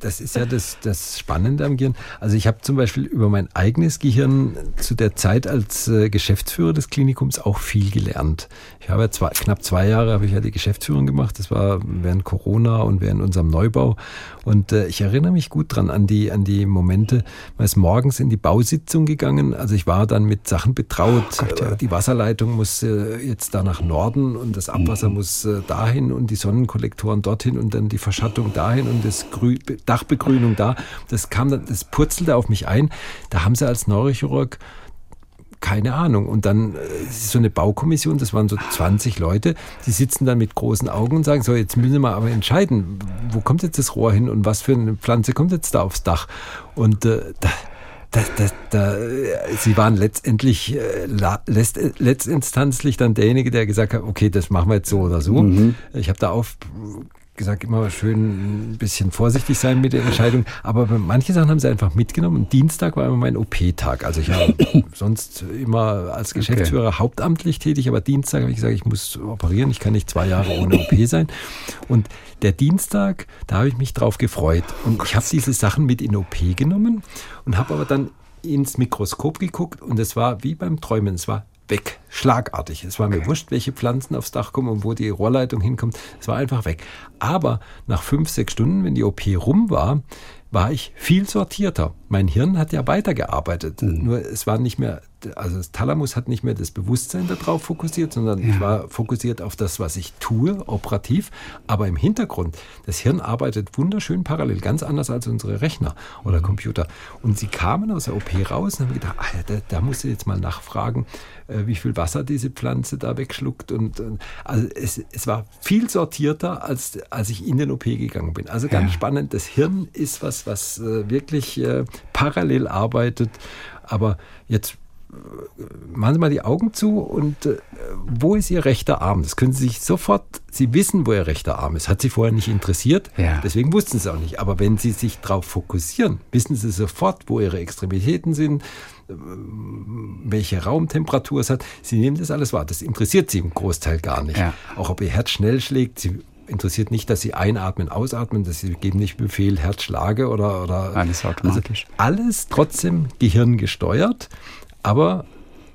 das ist, ja das, das Spannende am Gehirn. Also ich habe zum Beispiel über mein eigenes Gehirn zu der Zeit als äh, Geschäftsführer des Klinikums auch viel gelernt. Ich habe ja zwei, knapp zwei Jahre habe ich ja die Geschäftsführung gemacht. Das war während Corona und während unserem Neubau. Und äh, ich erinnere mich gut dran an die, an die Momente. Man ist morgens in die Bausitzung gegangen. Also ich war dann mit Sachen betraut. Oh Gott, ja. Die Wasserleitung muss äh, jetzt da nach Norden und das Abwasser mhm. muss äh, dahin und die Sonnenkollektoren dorthin und dann die Verschattung dahin und das Grü Dachbegrünung da. Das kam dann, das purzelte auf mich ein. Da haben sie als Neurochirurg keine Ahnung. Und dann äh, so eine Baukommission, das waren so 20 Leute, die sitzen dann mit großen Augen und sagen, so, jetzt müssen wir aber entscheiden, wo kommt jetzt das Rohr hin und was für eine Pflanze kommt jetzt da aufs Dach. Und äh, da, da, da, da, sie waren letztendlich äh, letzt, letztinstanzlich dann derjenige, der gesagt hat, okay, das machen wir jetzt so oder so. Mhm. Ich habe da auf gesagt, immer schön ein bisschen vorsichtig sein mit der Entscheidung. Aber manche Sachen haben sie einfach mitgenommen. Und Dienstag war immer mein OP-Tag. Also ich habe sonst immer als Geschäftsführer okay. hauptamtlich tätig, aber Dienstag habe ich gesagt, ich muss operieren. Ich kann nicht zwei Jahre ohne OP sein. Und der Dienstag, da habe ich mich drauf gefreut. Und ich habe diese Sachen mit in OP genommen und habe aber dann ins Mikroskop geguckt und es war wie beim Träumen. Es war weg, schlagartig. Es war mir wurscht, welche Pflanzen aufs Dach kommen und wo die Rohrleitung hinkommt. Es war einfach weg. Aber nach fünf, sechs Stunden, wenn die OP rum war, war ich viel sortierter. Mein Hirn hat ja weitergearbeitet. Mhm. Nur es war nicht mehr also das Thalamus hat nicht mehr das Bewusstsein darauf fokussiert, sondern ja. ich war fokussiert auf das, was ich tue, operativ. Aber im Hintergrund, das Hirn arbeitet wunderschön parallel, ganz anders als unsere Rechner oder mhm. Computer. Und sie kamen aus der OP raus und haben gedacht, ah, da, da musst du jetzt mal nachfragen, äh, wie viel Wasser diese Pflanze da wegschluckt. Und, und also es, es war viel sortierter, als, als ich in den OP gegangen bin. Also ganz ja. spannend. Das Hirn ist was, was äh, wirklich äh, parallel arbeitet. Aber jetzt machen Sie mal die Augen zu und äh, wo ist Ihr rechter Arm? Das können Sie sich sofort, Sie wissen, wo Ihr rechter Arm ist. Hat Sie vorher nicht interessiert, ja. deswegen wussten Sie es auch nicht. Aber wenn Sie sich darauf fokussieren, wissen Sie sofort, wo Ihre Extremitäten sind, äh, welche Raumtemperatur es hat. Sie nehmen das alles wahr. Das interessiert Sie im Großteil gar nicht. Ja. Auch ob Ihr Herz schnell schlägt, Sie interessiert nicht, dass sie einatmen, ausatmen, dass sie geben nicht Befehl Herzschlage oder, oder alles automatisch. Also alles trotzdem gehirngesteuert. Aber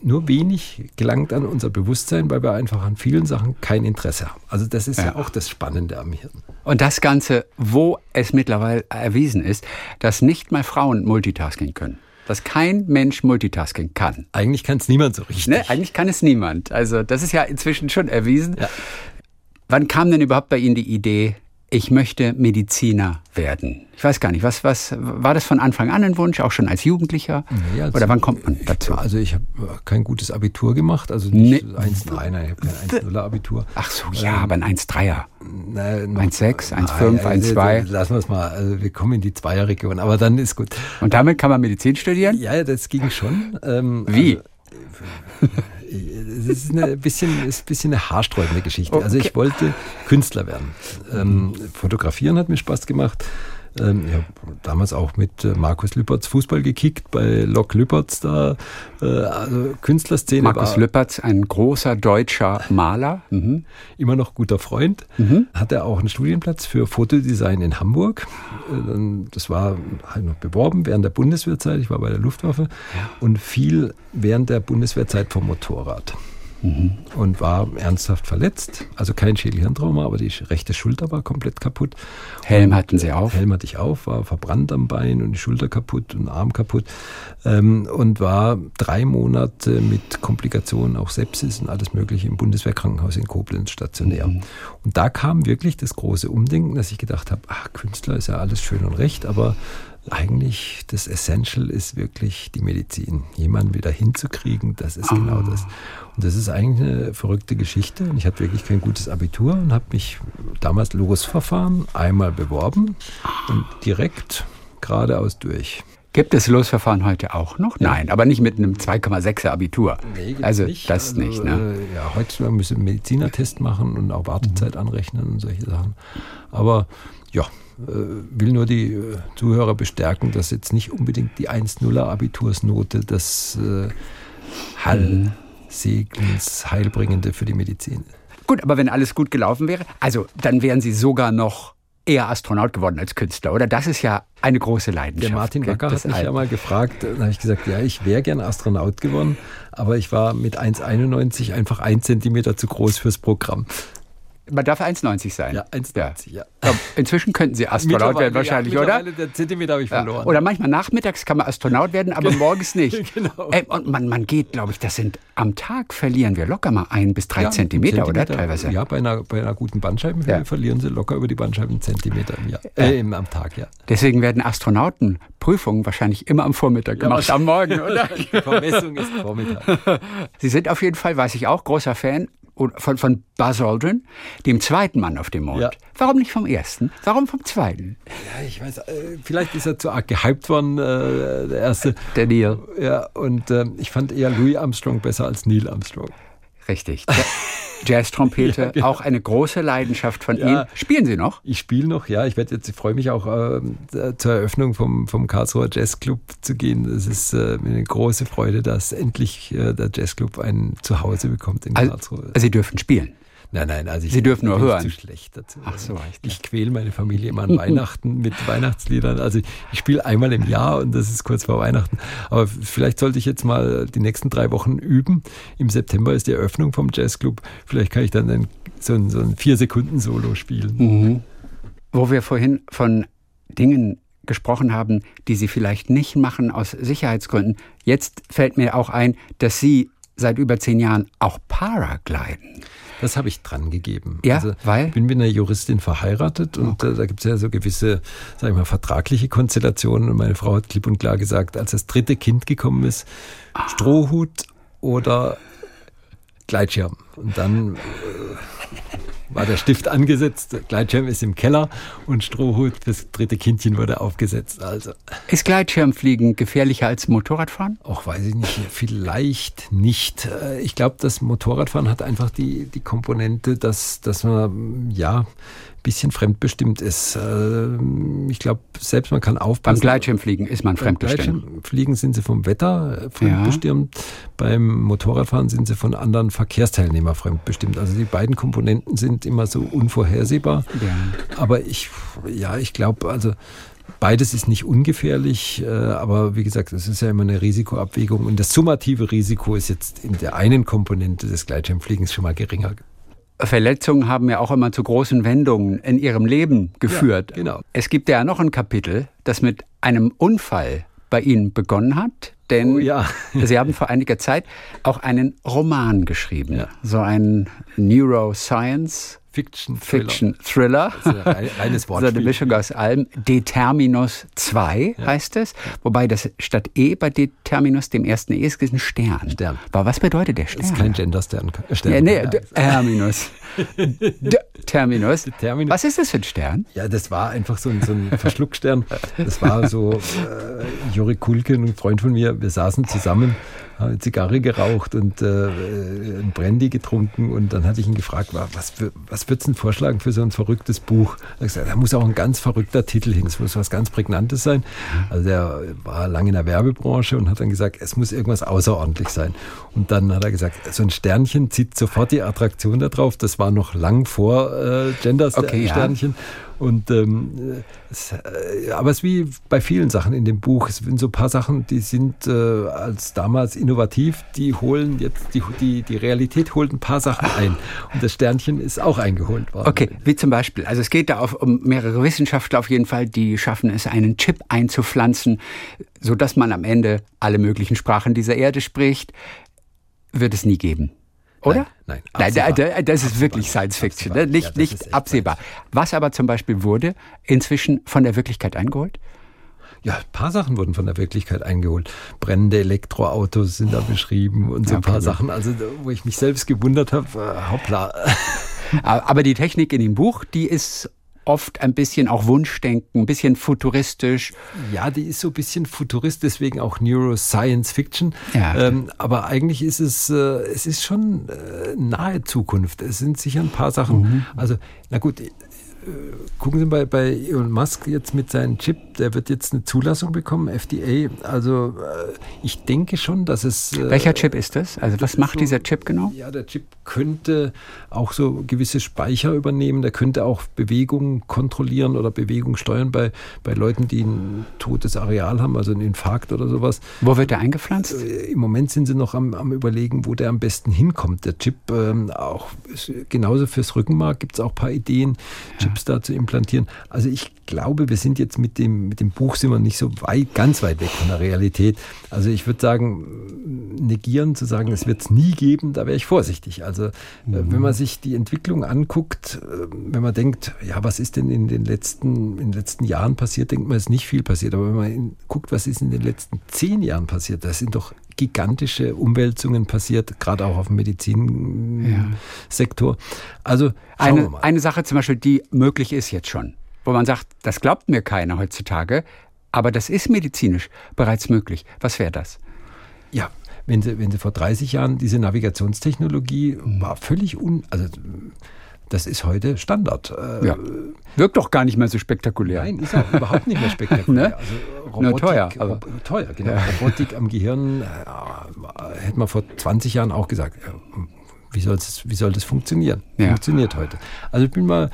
nur wenig gelangt an unser Bewusstsein, weil wir einfach an vielen Sachen kein Interesse haben. Also das ist ja, ja auch das Spannende am Hirn. Und das Ganze, wo es mittlerweile erwiesen ist, dass nicht mal Frauen Multitasking können dass kein Mensch Multitasking kann. Eigentlich kann es niemand so richtig. Ne? Eigentlich kann es niemand. Also das ist ja inzwischen schon erwiesen. Ja. Wann kam denn überhaupt bei Ihnen die Idee, ich möchte Mediziner werden. Ich weiß gar nicht, was, was war das von Anfang an ein Wunsch, auch schon als Jugendlicher? Nee, also, Oder wann kommt man dazu? Also ich habe kein gutes Abitur gemacht, also nicht nee. 1,3, nein, ich habe kein 1,0er Abitur. Ach so, ja, ähm, aber ein 1,3er. 1,6, 1,5, 1,2. Lassen wir es mal, also wir kommen in die Zweierregion, aber dann ist gut. Und damit kann man Medizin studieren? Ja, das ging schon. Ähm, Wie? Also, es ist ein bisschen, ist ein bisschen eine haarsträubende Geschichte. Okay. Also ich wollte Künstler werden. Ähm, fotografieren hat mir Spaß gemacht. Ähm, ich habe damals auch mit äh, Markus Lüpertz Fußball gekickt bei Lok Lüpertz da. Äh, also Künstlerszene. Markus Lüpertz, ein großer deutscher Maler. Mhm. Immer noch guter Freund. Mhm. Hatte auch einen Studienplatz für Fotodesign in Hamburg. Äh, das war halt noch beworben während der Bundeswehrzeit. Ich war bei der Luftwaffe ja. und fiel während der Bundeswehrzeit vom Motorrad mhm. und war ernsthaft verletzt. Also kein Schädelhirntrauma, aber die rechte Schulter war komplett kaputt. Helm hatten Sie auf? Helm hatte ich auf, war verbrannt am Bein und die Schulter kaputt und Arm kaputt ähm, und war drei Monate mit Komplikationen, auch Sepsis und alles Mögliche im Bundeswehrkrankenhaus in Koblenz stationär. Mhm. Und da kam wirklich das große Umdenken, dass ich gedacht habe, ach, Künstler ist ja alles schön und recht, aber eigentlich das Essential ist wirklich die Medizin. Jemanden wieder hinzukriegen, das ist genau ah. genau das. Und das ist eigentlich eine verrückte Geschichte. Und ich hatte wirklich kein gutes Abitur und habe mich damals losverfahren, einmal beworben und direkt geradeaus durch. Gibt es Losverfahren heute auch noch? Ja. Nein, aber nicht mit einem 2,6er Abitur. Nee, also nicht. das also, nicht. Ne? Äh, ja, heutzutage müssen wir einen Medizinertest machen und auch Wartezeit mhm. anrechnen und solche Sachen. Aber ja, will nur die äh, Zuhörer bestärken, dass jetzt nicht unbedingt die 1-0er Abitursnote das äh, Hallsegens Heilbringende für die Medizin ist. Gut, aber wenn alles gut gelaufen wäre, also dann wären Sie sogar noch eher Astronaut geworden als Künstler, oder? Das ist ja eine große Leidenschaft. Der Martin Wacker hat mich ja mal gefragt, dann habe ich gesagt, ja, ich wäre gern Astronaut geworden, aber ich war mit 1,91 einfach ein Zentimeter zu groß fürs Programm. Man darf 1,90 sein. Ja, 1,90, ja. ja. Inzwischen könnten Sie Astronaut werden wahrscheinlich, ja, oder? Der Zentimeter habe ich verloren. Oder manchmal nachmittags kann man Astronaut werden, aber morgens nicht. genau. Ey, und man, man geht, glaube ich, das sind am Tag verlieren wir locker mal ein bis drei ja, Zentimeter, Zentimeter, oder? Teilweise. Ja, bei einer, bei einer guten Bandscheibenhöhe verlieren Sie locker über die Bandscheiben Zentimeter im Jahr, äh, am Tag, ja. Deswegen werden Astronauten Prüfungen wahrscheinlich immer am Vormittag gemacht, am Morgen, oder? die Vermessung ist Vormittag. Sie sind auf jeden Fall, weiß ich auch, großer Fan von, von Buzz Aldrin, dem zweiten Mann auf dem Mond. Ja. Warum nicht vom ersten? Warum vom zweiten? Ja, ich weiß, äh, vielleicht ist er zu arg gehypt worden, äh, der erste. Der Neil. Ja, und äh, ich fand eher Louis Armstrong besser als Neil Armstrong. Richtig. Jazz-Trompete, ja, genau. auch eine große Leidenschaft von ja, Ihnen. Spielen Sie noch? Ich spiele noch, ja. Ich werde jetzt, ich freue mich auch äh, zur Eröffnung vom, vom Karlsruher Jazzclub zu gehen. Es ist äh, eine große Freude, dass endlich äh, der Jazzclub ein Zuhause bekommt in also, Karlsruhe. Also Sie dürfen spielen. Nein, nein, also ich Sie dürfen nur hören. zu schlecht dazu. Ach so, ich, ich quäle meine Familie immer an Weihnachten mit Weihnachtsliedern. Also ich spiele einmal im Jahr und das ist kurz vor Weihnachten. Aber vielleicht sollte ich jetzt mal die nächsten drei Wochen üben. Im September ist die Eröffnung vom Jazzclub. Vielleicht kann ich dann ein, so ein, so ein vier Sekunden Solo spielen. Mhm. Wo wir vorhin von Dingen gesprochen haben, die Sie vielleicht nicht machen aus Sicherheitsgründen. Jetzt fällt mir auch ein, dass Sie seit über zehn Jahren auch Paragliden. Das habe ich dran gegeben. Ja, also, weil? Ich bin mit einer Juristin verheiratet und okay. da gibt es ja so gewisse, sag ich mal, vertragliche Konstellationen. Und meine Frau hat klipp und klar gesagt, als das dritte Kind gekommen ist, ah. Strohhut oder Gleitschirm. Und dann äh, war der Stift angesetzt, Gleitschirm ist im Keller und Strohhut das dritte Kindchen wurde aufgesetzt. Also. Ist Gleitschirmfliegen gefährlicher als Motorradfahren? Auch weiß ich nicht, vielleicht nicht. Äh, ich glaube, das Motorradfahren hat einfach die, die Komponente, dass, dass man ja bisschen fremdbestimmt ist. Ähm, ich glaube, selbst man kann aufpassen. Beim Gleitschirmfliegen ist man fremdbestimmt. Beim Gleitschirmfliegen sind sie vom Wetter fremdbestimmt. Ja. Beim Motorradfahren sind sie von anderen Verkehrsteilnehmern fremdbestimmt. Also die beiden Komponenten sind immer so unvorhersehbar. Ja. Aber ich, ja, ich glaube, also Beides ist nicht ungefährlich, äh, aber wie gesagt, es ist ja immer eine Risikoabwägung und das summative Risiko ist jetzt in der einen Komponente des Gleitschirmfliegens schon mal geringer Verletzungen haben ja auch immer zu großen Wendungen in ihrem Leben geführt. Ja, genau. Es gibt ja noch ein Kapitel, das mit einem Unfall bei Ihnen begonnen hat, denn oh, ja. Sie haben vor einiger Zeit auch einen Roman geschrieben, ja. so ein Neuroscience Fiction Thriller. Fiction Thriller. reines Wortspiel. so eine Mischung aus allem. Determinus 2 ja. heißt es. Wobei das statt E bei Determinus, dem ersten E, ist ein Stern. Stern. Aber was bedeutet der Stern? Das ist kein Genderstern. Stern. Ja, nee, Terminus. Terminus. Terminus. Was ist das für ein Stern? Ja, das war einfach so ein, so ein Verschluckstern. Das war so, äh, Juri Kulken, ein Freund von mir, wir saßen zusammen habe Zigarre geraucht und äh, ein Brandy getrunken und dann hatte ich ihn gefragt, was, was würdest du denn vorschlagen für so ein verrücktes Buch? Da, gesagt, da muss auch ein ganz verrückter Titel hin, es muss was ganz Prägnantes sein. Also der war lange in der Werbebranche und hat dann gesagt, es muss irgendwas außerordentlich sein. Und dann hat er gesagt, so ein Sternchen zieht sofort die Attraktion da drauf. Das war noch lang vor äh, Gender-Sternchen. Okay, ja. Und ähm, es, äh, aber es ist wie bei vielen Sachen in dem Buch. Es sind so ein paar Sachen, die sind äh, als damals innovativ, die holen jetzt, die, die, die Realität holt ein paar Sachen ein. Und das Sternchen ist auch eingeholt worden. Okay, wie zum Beispiel. Also es geht da auf, um mehrere Wissenschaftler auf jeden Fall, die schaffen es, einen Chip einzupflanzen, sodass man am Ende alle möglichen Sprachen dieser Erde spricht. Wird es nie geben. Oder? Nein, nein, nein das ist absehbar. wirklich Science Fiction, ne? nicht, ja, nicht absehbar. Was aber zum Beispiel wurde inzwischen von der Wirklichkeit eingeholt? Ja, ein paar Sachen wurden von der Wirklichkeit eingeholt. Brennende Elektroautos sind da beschrieben und so ein paar Sachen, also wo ich mich selbst gewundert habe, äh, hoppla. Aber die Technik in dem Buch, die ist oft ein bisschen auch Wunschdenken, ein bisschen futuristisch. Ja, die ist so ein bisschen futuristisch, deswegen auch Neuroscience Fiction. Ja. Ähm, aber eigentlich ist es, äh, es ist schon äh, nahe Zukunft. Es sind sicher ein paar Sachen. Mhm. Also, na gut, gucken Sie mal bei Elon Musk jetzt mit seinem Chip, der wird jetzt eine Zulassung bekommen, FDA. Also äh, ich denke schon, dass es. Äh, Welcher Chip ist das? Also was macht so, dieser Chip genau? Ja, der Chip könnte auch so gewisse Speicher übernehmen, der könnte auch Bewegungen kontrollieren oder Bewegung steuern bei, bei Leuten, die ein totes Areal haben, also einen Infarkt oder sowas. Wo wird der eingepflanzt? Äh, Im Moment sind sie noch am, am überlegen, wo der am besten hinkommt. Der Chip, ähm, auch genauso fürs Rückenmark gibt es auch ein paar Ideen. Ja. Chips da zu implantieren. Also ich glaube, wir sind jetzt mit dem, mit dem Buch sind wir nicht so weit, ganz weit weg von der Realität. Also ich würde sagen, negieren zu sagen, es wird es nie geben, da wäre ich vorsichtig. Also äh, mhm. wenn man sich die Entwicklung anguckt, äh, wenn man denkt, ja, was ist denn in den letzten, in den letzten Jahren passiert, denkt man, es ist nicht viel passiert. Aber wenn man guckt, was ist in den letzten zehn Jahren passiert, da sind doch gigantische Umwälzungen passiert, gerade auch auf dem Medizinsektor. Also eine, eine Sache zum Beispiel, die möglich ist jetzt schon, wo man sagt, das glaubt mir keiner heutzutage, aber das ist medizinisch bereits möglich. Was wäre das? Ja, wenn Sie, wenn Sie vor 30 Jahren diese Navigationstechnologie war völlig un, also das ist heute Standard. Äh, ja. Wirkt doch gar nicht mehr so spektakulär. Nein, ist auch überhaupt nicht mehr spektakulär. ne? Also Robotik, Na, teuer. Aber teuer, genau. Ja. Robotik am Gehirn äh, hätte man vor 20 Jahren auch gesagt. Wie, soll's, wie soll das funktionieren? Ja. Funktioniert heute. Also ich bin mal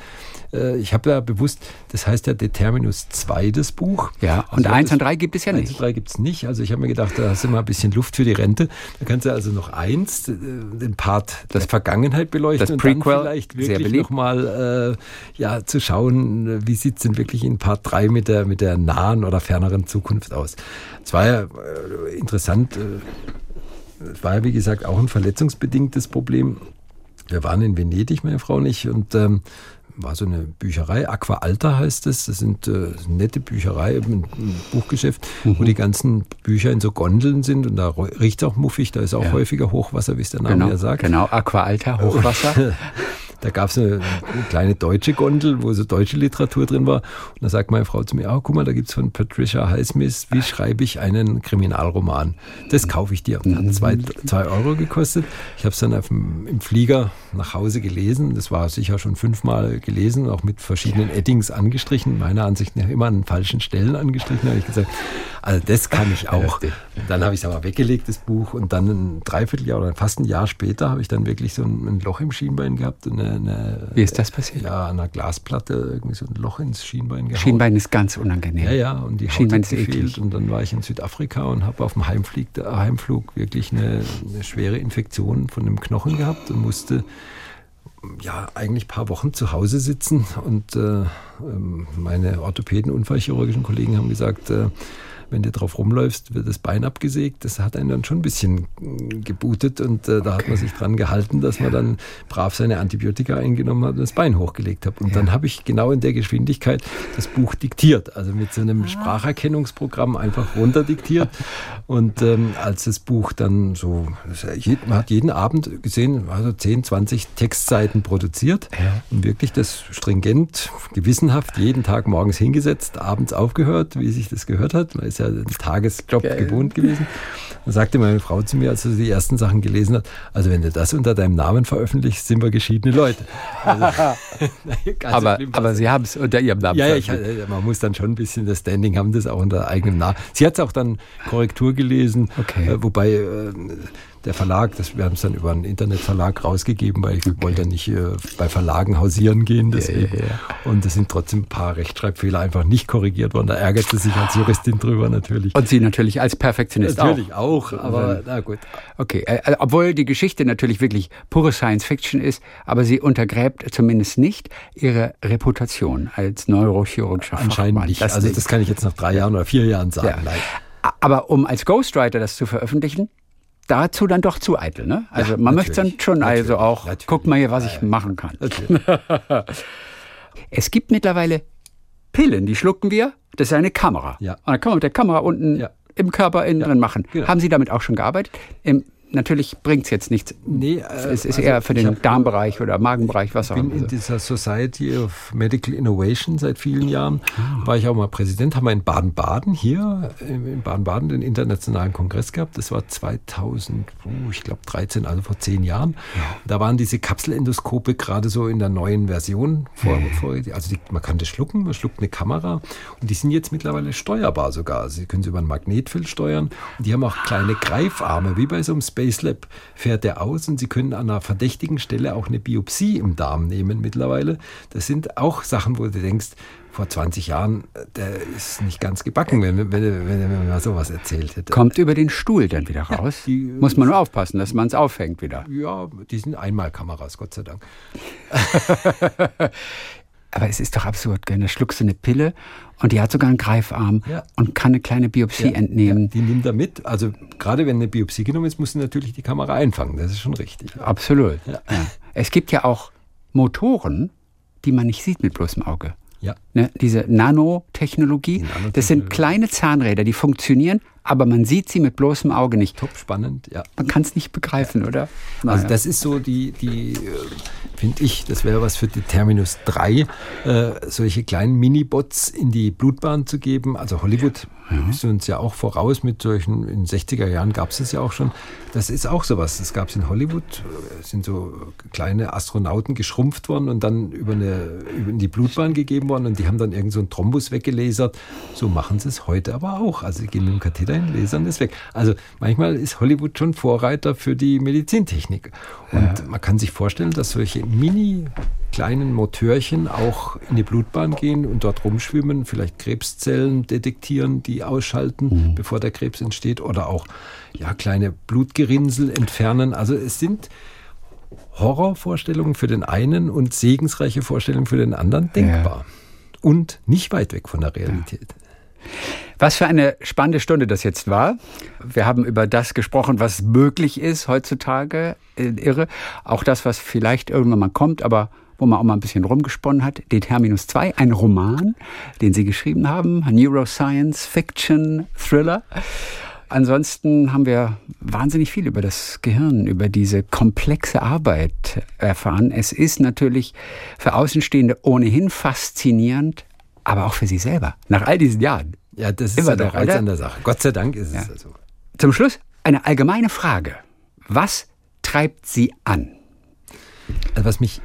äh, ich habe ja bewusst, das heißt ja Determinus 2, das Buch. Ja, und also 1 und 3 gibt es ja nicht. 1 und 3 gibt es nicht. Also ich habe mir gedacht, da hast du mal ein bisschen Luft für die Rente. Da kannst du also noch eins, äh, den Part der Vergangenheit beleuchten das Prequel, und dann vielleicht wirklich nochmal äh, ja, zu schauen, wie sieht es denn wirklich in Part 3 mit der, mit der nahen oder ferneren Zukunft aus. Es war ja äh, interessant, äh, es war ja wie gesagt auch ein verletzungsbedingtes Problem. Wir waren in Venedig, meine Frau und ich, und ähm, war so eine Bücherei, Aqua Alta heißt es. Das sind äh, nette Bücherei, ein, ein Buchgeschäft, mhm. wo die ganzen Bücher in so Gondeln sind und da riecht es auch muffig, da ist auch ja. häufiger Hochwasser, wie es der Name genau, ja sagt. Genau, Aqua Alta, Hochwasser. Da gab es eine, eine, kleine deutsche Gondel, wo so deutsche Literatur drin war. Und da sagt meine Frau zu mir, oh, guck mal, da gibt es von Patricia Highsmith, wie schreibe ich einen Kriminalroman? Das kaufe ich dir. Hat zwei, zwei Euro gekostet. Ich habe es dann auf dem, im Flieger nach Hause gelesen. Das war sicher schon fünfmal gelesen, auch mit verschiedenen Eddings angestrichen. Meiner Ansicht nach immer an falschen Stellen angestrichen, Da habe ich gesagt. Also das kann ich auch. Dann habe ich es aber weggelegt, das Buch. Und dann ein Dreivierteljahr oder fast ein Jahr später habe ich dann wirklich so ein, ein Loch im Schienbein gehabt und eine eine, Wie ist das passiert? Ja, an einer Glasplatte irgendwie so ein Loch ins Schienbein gehauen. Schienbein ist ganz unangenehm. Ja, ja, und die Schienbein Haut ist gefehlt. Und dann war ich in Südafrika und habe auf dem Heimflug, Heimflug wirklich eine, eine schwere Infektion von dem Knochen gehabt und musste ja, eigentlich ein paar Wochen zu Hause sitzen und äh, ähm, meine Orthopäden, Unfallchirurgischen Kollegen haben gesagt, äh, wenn du drauf rumläufst, wird das Bein abgesägt. Das hat einen dann schon ein bisschen mm, gebootet und äh, da okay. hat man sich dran gehalten, dass ja. man dann brav seine Antibiotika eingenommen hat und das Bein hochgelegt hat. Und ja. dann habe ich genau in der Geschwindigkeit das Buch diktiert, also mit so einem ah. Spracherkennungsprogramm einfach runterdiktiert. und ähm, als das Buch dann so, man hat jeden Abend gesehen, also 10, 20 Textseiten produziert ja. und wirklich das stringent, gewissenhaft jeden Tag morgens hingesetzt, abends aufgehört, wie sich das gehört hat. Man ist ist ja ein Tagesjob Geil. gewohnt gewesen. Dann sagte meine Frau zu mir, als sie die ersten Sachen gelesen hat, also wenn du das unter deinem Namen veröffentlichst, sind wir geschiedene Leute. Also, aber, aber Sie haben es unter Ihrem Namen ja, ja, ich, man muss dann schon ein bisschen das Standing haben, das auch unter eigenem Namen. Sie hat es auch dann Korrektur gelesen, okay. äh, wobei äh, der Verlag, das, wir haben es dann über einen Internetverlag rausgegeben, weil ich okay. wollte nicht äh, bei Verlagen hausieren gehen. Deswegen. Ja, ja, ja. Und es sind trotzdem ein paar Rechtschreibfehler einfach nicht korrigiert worden. Da ärgert sie sich als Juristin drüber natürlich. Und Sie natürlich als Perfektionist natürlich auch. Natürlich auch, aber na gut. Okay, äh, äh, obwohl die Geschichte natürlich wirklich pure Science Fiction ist, aber sie untergräbt zumindest nicht ihre Reputation als neurochirurgischer Anscheinend Fachmann. nicht. Das also das kann ich jetzt nach drei Jahren oder vier Jahren sagen. Aber um als Ghostwriter das zu veröffentlichen, dazu dann doch zu eitel. Ne? Also ja, man möchte dann schon also auch, natürlich. guck mal hier, was ich machen kann. es gibt mittlerweile Pillen, die schlucken wir. Das ist eine Kamera. Ja. Und dann kann man mit der Kamera unten ja. im Körper innen drin machen. Genau. Haben Sie damit auch schon gearbeitet? Im natürlich bringt es jetzt nichts. Nee, äh, es ist also eher für den hab, Darmbereich oder Magenbereich, was auch immer. Ich bin in dieser Society of Medical Innovation seit vielen Jahren. Ah. War ich auch mal Präsident, haben wir in Baden-Baden hier, in Baden-Baden den internationalen Kongress gehabt. Das war 2000, ich glaube 13, also vor zehn Jahren. Ja. Da waren diese Kapselendoskope gerade so in der neuen Version. Vor, mhm. vor, also die, man kann das schlucken, man schluckt eine Kamera und die sind jetzt mittlerweile steuerbar sogar. Also Sie können sie über ein Magnetfeld steuern und die haben auch kleine Greifarme, wie bei so einem Space Lab fährt der aus und Sie können an einer verdächtigen Stelle auch eine Biopsie im Darm nehmen mittlerweile. Das sind auch Sachen, wo du denkst, vor 20 Jahren, der ist nicht ganz gebacken, wenn, wenn, wenn, wenn er mal sowas erzählt hätte. Kommt über den Stuhl dann wieder raus? Ja, die, Muss man nur aufpassen, dass man es aufhängt wieder. Ja, die sind Einmalkameras, Gott sei Dank. Aber es ist doch absurd, gell? Da schluckst du eine Pille und die hat sogar einen Greifarm ja. und kann eine kleine Biopsie ja, entnehmen. Ja, die nimmt er mit. Also gerade wenn eine Biopsie genommen ist, muss sie natürlich die Kamera einfangen. Das ist schon richtig. Absolut. Es gibt ja auch Motoren, die man nicht sieht mit bloßem Auge. Ja. Ne, diese Nanotechnologie, Nanotechnologie, das sind kleine Zahnräder, die funktionieren, aber man sieht sie mit bloßem Auge nicht. Top spannend, ja. Man kann es nicht begreifen, ja. oder? Naja. Also das ist so die, die äh, finde ich, das wäre was für die Terminus 3, äh, solche kleinen Minibots in die Blutbahn zu geben. Also Hollywood ja. ist uns ja auch voraus mit solchen, in den 60er Jahren gab es es ja auch schon. Das ist auch sowas. Das gab es in Hollywood, es sind so kleine Astronauten geschrumpft worden und dann über, eine, über die Blutbahn gegeben worden und die haben dann irgend so einen Thrombus weggelasert. So machen sie es heute aber auch. Also sie gehen mit dem Katheter hin, lasern das weg. Also manchmal ist Hollywood schon Vorreiter für die Medizintechnik. Und ja. man kann sich vorstellen, dass solche mini kleinen Motörchen auch in die Blutbahn gehen und dort rumschwimmen, vielleicht Krebszellen detektieren, die ausschalten, mhm. bevor der Krebs entsteht oder auch ja, kleine Blutgerinnsel entfernen. Also es sind Horrorvorstellungen für den einen und segensreiche Vorstellungen für den anderen denkbar. Ja. Und nicht weit weg von der Realität. Ja. Was für eine spannende Stunde das jetzt war. Wir haben über das gesprochen, was möglich ist heutzutage. Äh, irre. Auch das, was vielleicht irgendwann mal kommt, aber wo man auch mal ein bisschen rumgesponnen hat. Determinus 2, ein Roman, den Sie geschrieben haben. Neuroscience, Fiction, Thriller. Ansonsten haben wir wahnsinnig viel über das Gehirn, über diese komplexe Arbeit erfahren. Es ist natürlich für Außenstehende ohnehin faszinierend, aber auch für Sie selber, nach all diesen Jahren. Ja, das ist Immer ja doch alles an der Sache. Gott sei Dank ist ja. es so. Zum Schluss eine allgemeine Frage. Was treibt Sie an? Also was mich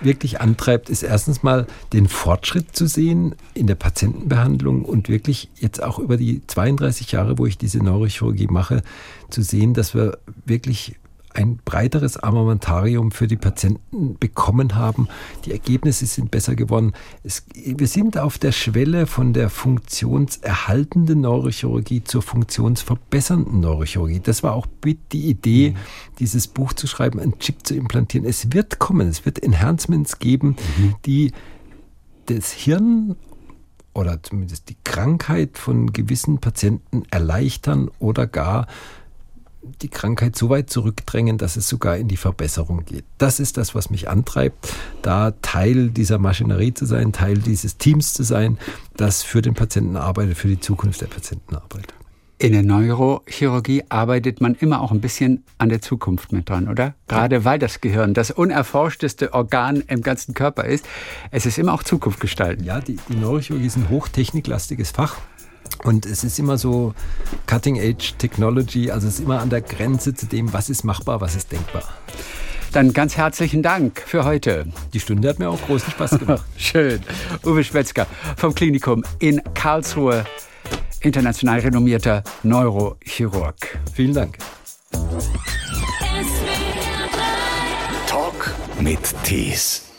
wirklich antreibt, ist erstens mal den Fortschritt zu sehen in der Patientenbehandlung und wirklich jetzt auch über die 32 Jahre, wo ich diese Neurochirurgie mache, zu sehen, dass wir wirklich ein breiteres Armamentarium für die Patienten bekommen haben. Die Ergebnisse sind besser geworden. Es, wir sind auf der Schwelle von der funktionserhaltenden Neurochirurgie zur funktionsverbessernden Neurochirurgie. Das war auch die Idee, mhm. dieses Buch zu schreiben, einen Chip zu implantieren. Es wird kommen, es wird Enhancements geben, mhm. die das Hirn oder zumindest die Krankheit von gewissen Patienten erleichtern oder gar die Krankheit so weit zurückdrängen, dass es sogar in die Verbesserung geht. Das ist das, was mich antreibt, da Teil dieser Maschinerie zu sein, Teil dieses Teams zu sein, das für den Patienten arbeitet, für die Zukunft der Patienten arbeitet. In der Neurochirurgie arbeitet man immer auch ein bisschen an der Zukunft mit dran, oder? Gerade weil das Gehirn das unerforschteste Organ im ganzen Körper ist. Es ist immer auch Zukunft gestalten. Ja, die, die Neurochirurgie ist ein hochtechniklastiges Fach. Und es ist immer so Cutting Edge Technology, also es ist immer an der Grenze zu dem, was ist machbar, was ist denkbar. Dann ganz herzlichen Dank für heute. Die Stunde hat mir auch großen Spaß gemacht. Schön. Uwe Schwetzger vom Klinikum in Karlsruhe, international renommierter Neurochirurg. Vielen Dank. Talk mit Tees.